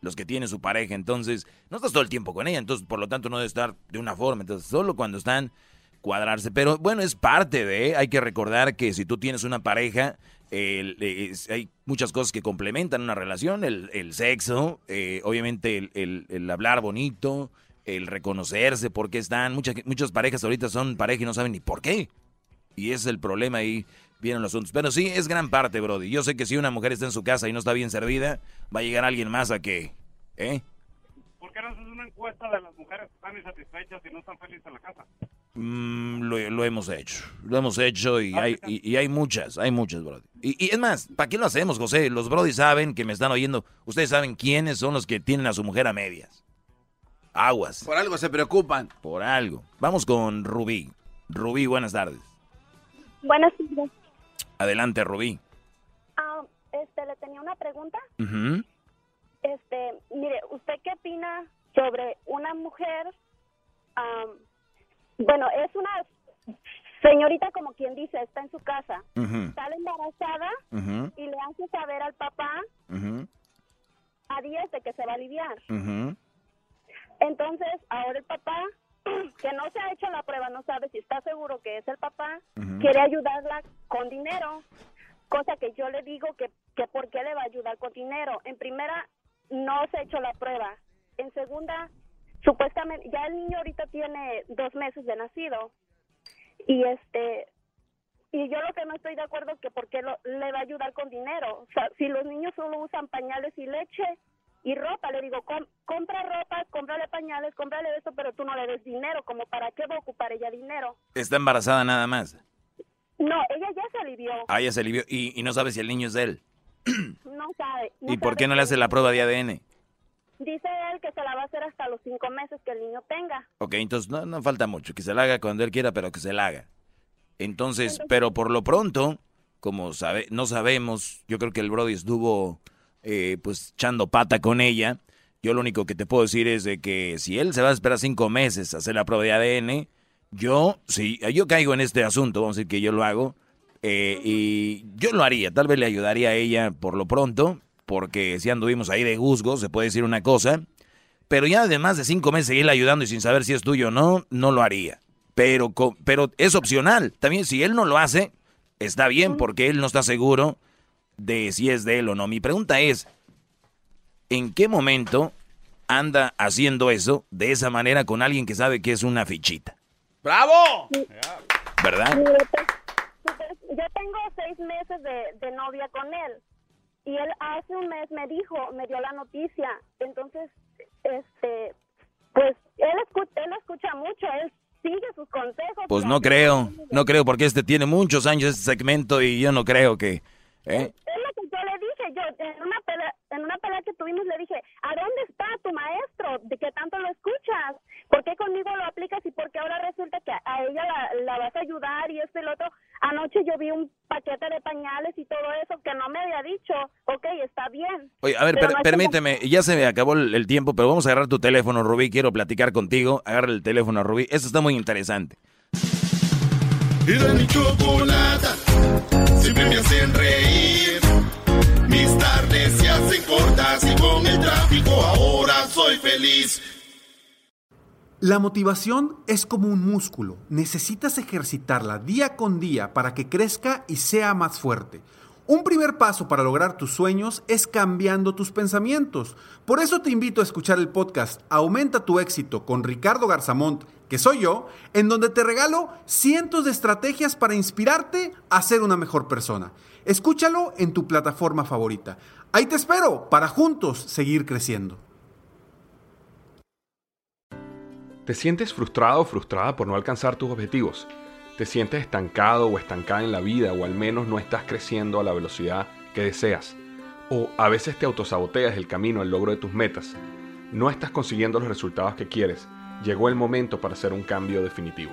Los que tienen su pareja. Entonces, no estás todo el tiempo con ella. Entonces, por lo tanto, no debe estar de una forma. Entonces, solo cuando están cuadrarse. Pero bueno, es parte de... Hay que recordar que si tú tienes una pareja, hay muchas cosas que complementan una relación. El, el sexo, eh, obviamente el, el- el hablar bonito, el reconocerse por qué están. Muchas, muchas parejas ahorita son pareja y no saben ni por qué. Y ese es el problema ahí. Vienen los asuntos. Pero sí, es gran parte, Brody. Yo sé que si una mujer está en su casa y no está bien servida, va a llegar alguien más a que... ¿Eh? ¿Por qué no haces una encuesta de las mujeres que están insatisfechas y no están felices en la casa? Mm, lo, lo hemos hecho. Lo hemos hecho y hay, y, y hay muchas, hay muchas, Brody. Y, y es más, ¿para qué lo hacemos, José? Los Brody saben que me están oyendo. Ustedes saben quiénes son los que tienen a su mujer a medias. Aguas. Por algo se preocupan. Por algo. Vamos con Rubí. Rubí, buenas tardes. Buenas tardes. Adelante, Rubí. Ah, este, le tenía una pregunta. Ujú. Este, mire, ¿usted qué opina sobre una mujer? am, bueno, es una señorita, como quien dice, está en su casa, Ujú. sale embarazada y le hace saber al papá a días de que se va a aliviar. Entonces, ahora el papá, *clears throat* que no se ha hecho la prueba, no sabe si está seguro que es el papá, quiere ayudarla con dinero, cosa que yo le digo que, que por qué le va a ayudar con dinero. En primera, no se ha hecho la prueba. En segunda, supuestamente, ya el niño ahorita tiene dos meses de nacido. Y este, y yo lo que no estoy de acuerdo es que por qué lo- le va a ayudar con dinero. O sea, si los niños solo usan pañales y leche y ropa, le digo, com- compra ropa, cómprale pañales, cómprale esto, pero tú no le des dinero, como para qué va a ocupar ella dinero. Está embarazada nada más. No, ella ya se alivió. Ah, ya se alivió. Y, y no sabe si el niño es de él. *clears throat* No sabe. no ¿Y por sabe qué no le hace la prueba de ADN? Dice él que se la va a hacer hasta los cinco meses que el niño tenga. Ok, entonces no, no falta mucho. Que se la haga cuando él quiera, pero que se la haga. Entonces, pero por lo pronto, como sabe, no sabemos, yo creo que el Brody estuvo eh, pues echando pata con ella. Yo lo único que te puedo decir es de que si él se va a esperar cinco meses a hacer la prueba de ADN, yo, si yo caigo en este asunto, vamos a decir que yo lo hago, eh, y yo lo haría, tal vez le ayudaría a ella por lo pronto, porque si anduvimos ahí de juzgo, se puede decir una cosa, pero ya además de cinco meses seguirle ayudando y sin saber si es tuyo o no, no lo haría. Pero, pero es opcional. También si él no lo hace, está bien porque él no está seguro de si es de él o no. Mi pregunta es, ¿en qué momento anda haciendo eso de esa manera con alguien que sabe que es una fichita? ¡Bravo! ¿Verdad? *laughs* Yo tengo seis meses de, de novia con él y él hace un mes me dijo, me dio la noticia. Entonces, este, pues él, escu- él escucha mucho, él sigue sus consejos. Pues no creo, no creo porque este tiene muchos años este segmento y yo no creo que... ¿eh? Es lo que yo le dije, yo en una pelea, en una pelea que tuvimos le dije, ¿a dónde está tu maestro? ¿De qué tanto lo escuchas? ¿Por qué conmigo lo aplicas y por qué ahora resulta que a ella la, la vas a ayudar y esto y lo otro? Anoche yo vi un paquete de pañales y todo eso que no me había dicho. Ok, está bien. Oye, a ver, Pero per- no permíteme, ya se me acabó el, el tiempo, pero vamos a agarrar tu teléfono, Rubí, quiero platicar contigo. Agarra el teléfono, Rubí, esto está muy interesante. Era mi chocolata, siempre me hacen reír. Se el tráfico ahora soy feliz. La motivación es como un músculo. Necesitas ejercitarla día con día para que crezca y sea más fuerte. Un primer paso para lograr tus sueños es cambiando tus pensamientos. Por eso te invito a escuchar el podcast Aumenta tu éxito con Ricardo Garzamont, que soy yo, en donde te regalo cientos de estrategias para inspirarte a ser una mejor persona. Escúchalo en tu plataforma favorita. Ahí te espero para juntos seguir creciendo. ¿Te sientes frustrado o frustrada por no alcanzar tus objetivos? ¿Te sientes estancado o estancada en la vida o al menos no estás creciendo a la velocidad que deseas? ¿O a veces te autosaboteas el camino al logro de tus metas? ¿No estás consiguiendo los resultados que quieres? Llegó el momento para hacer un cambio definitivo.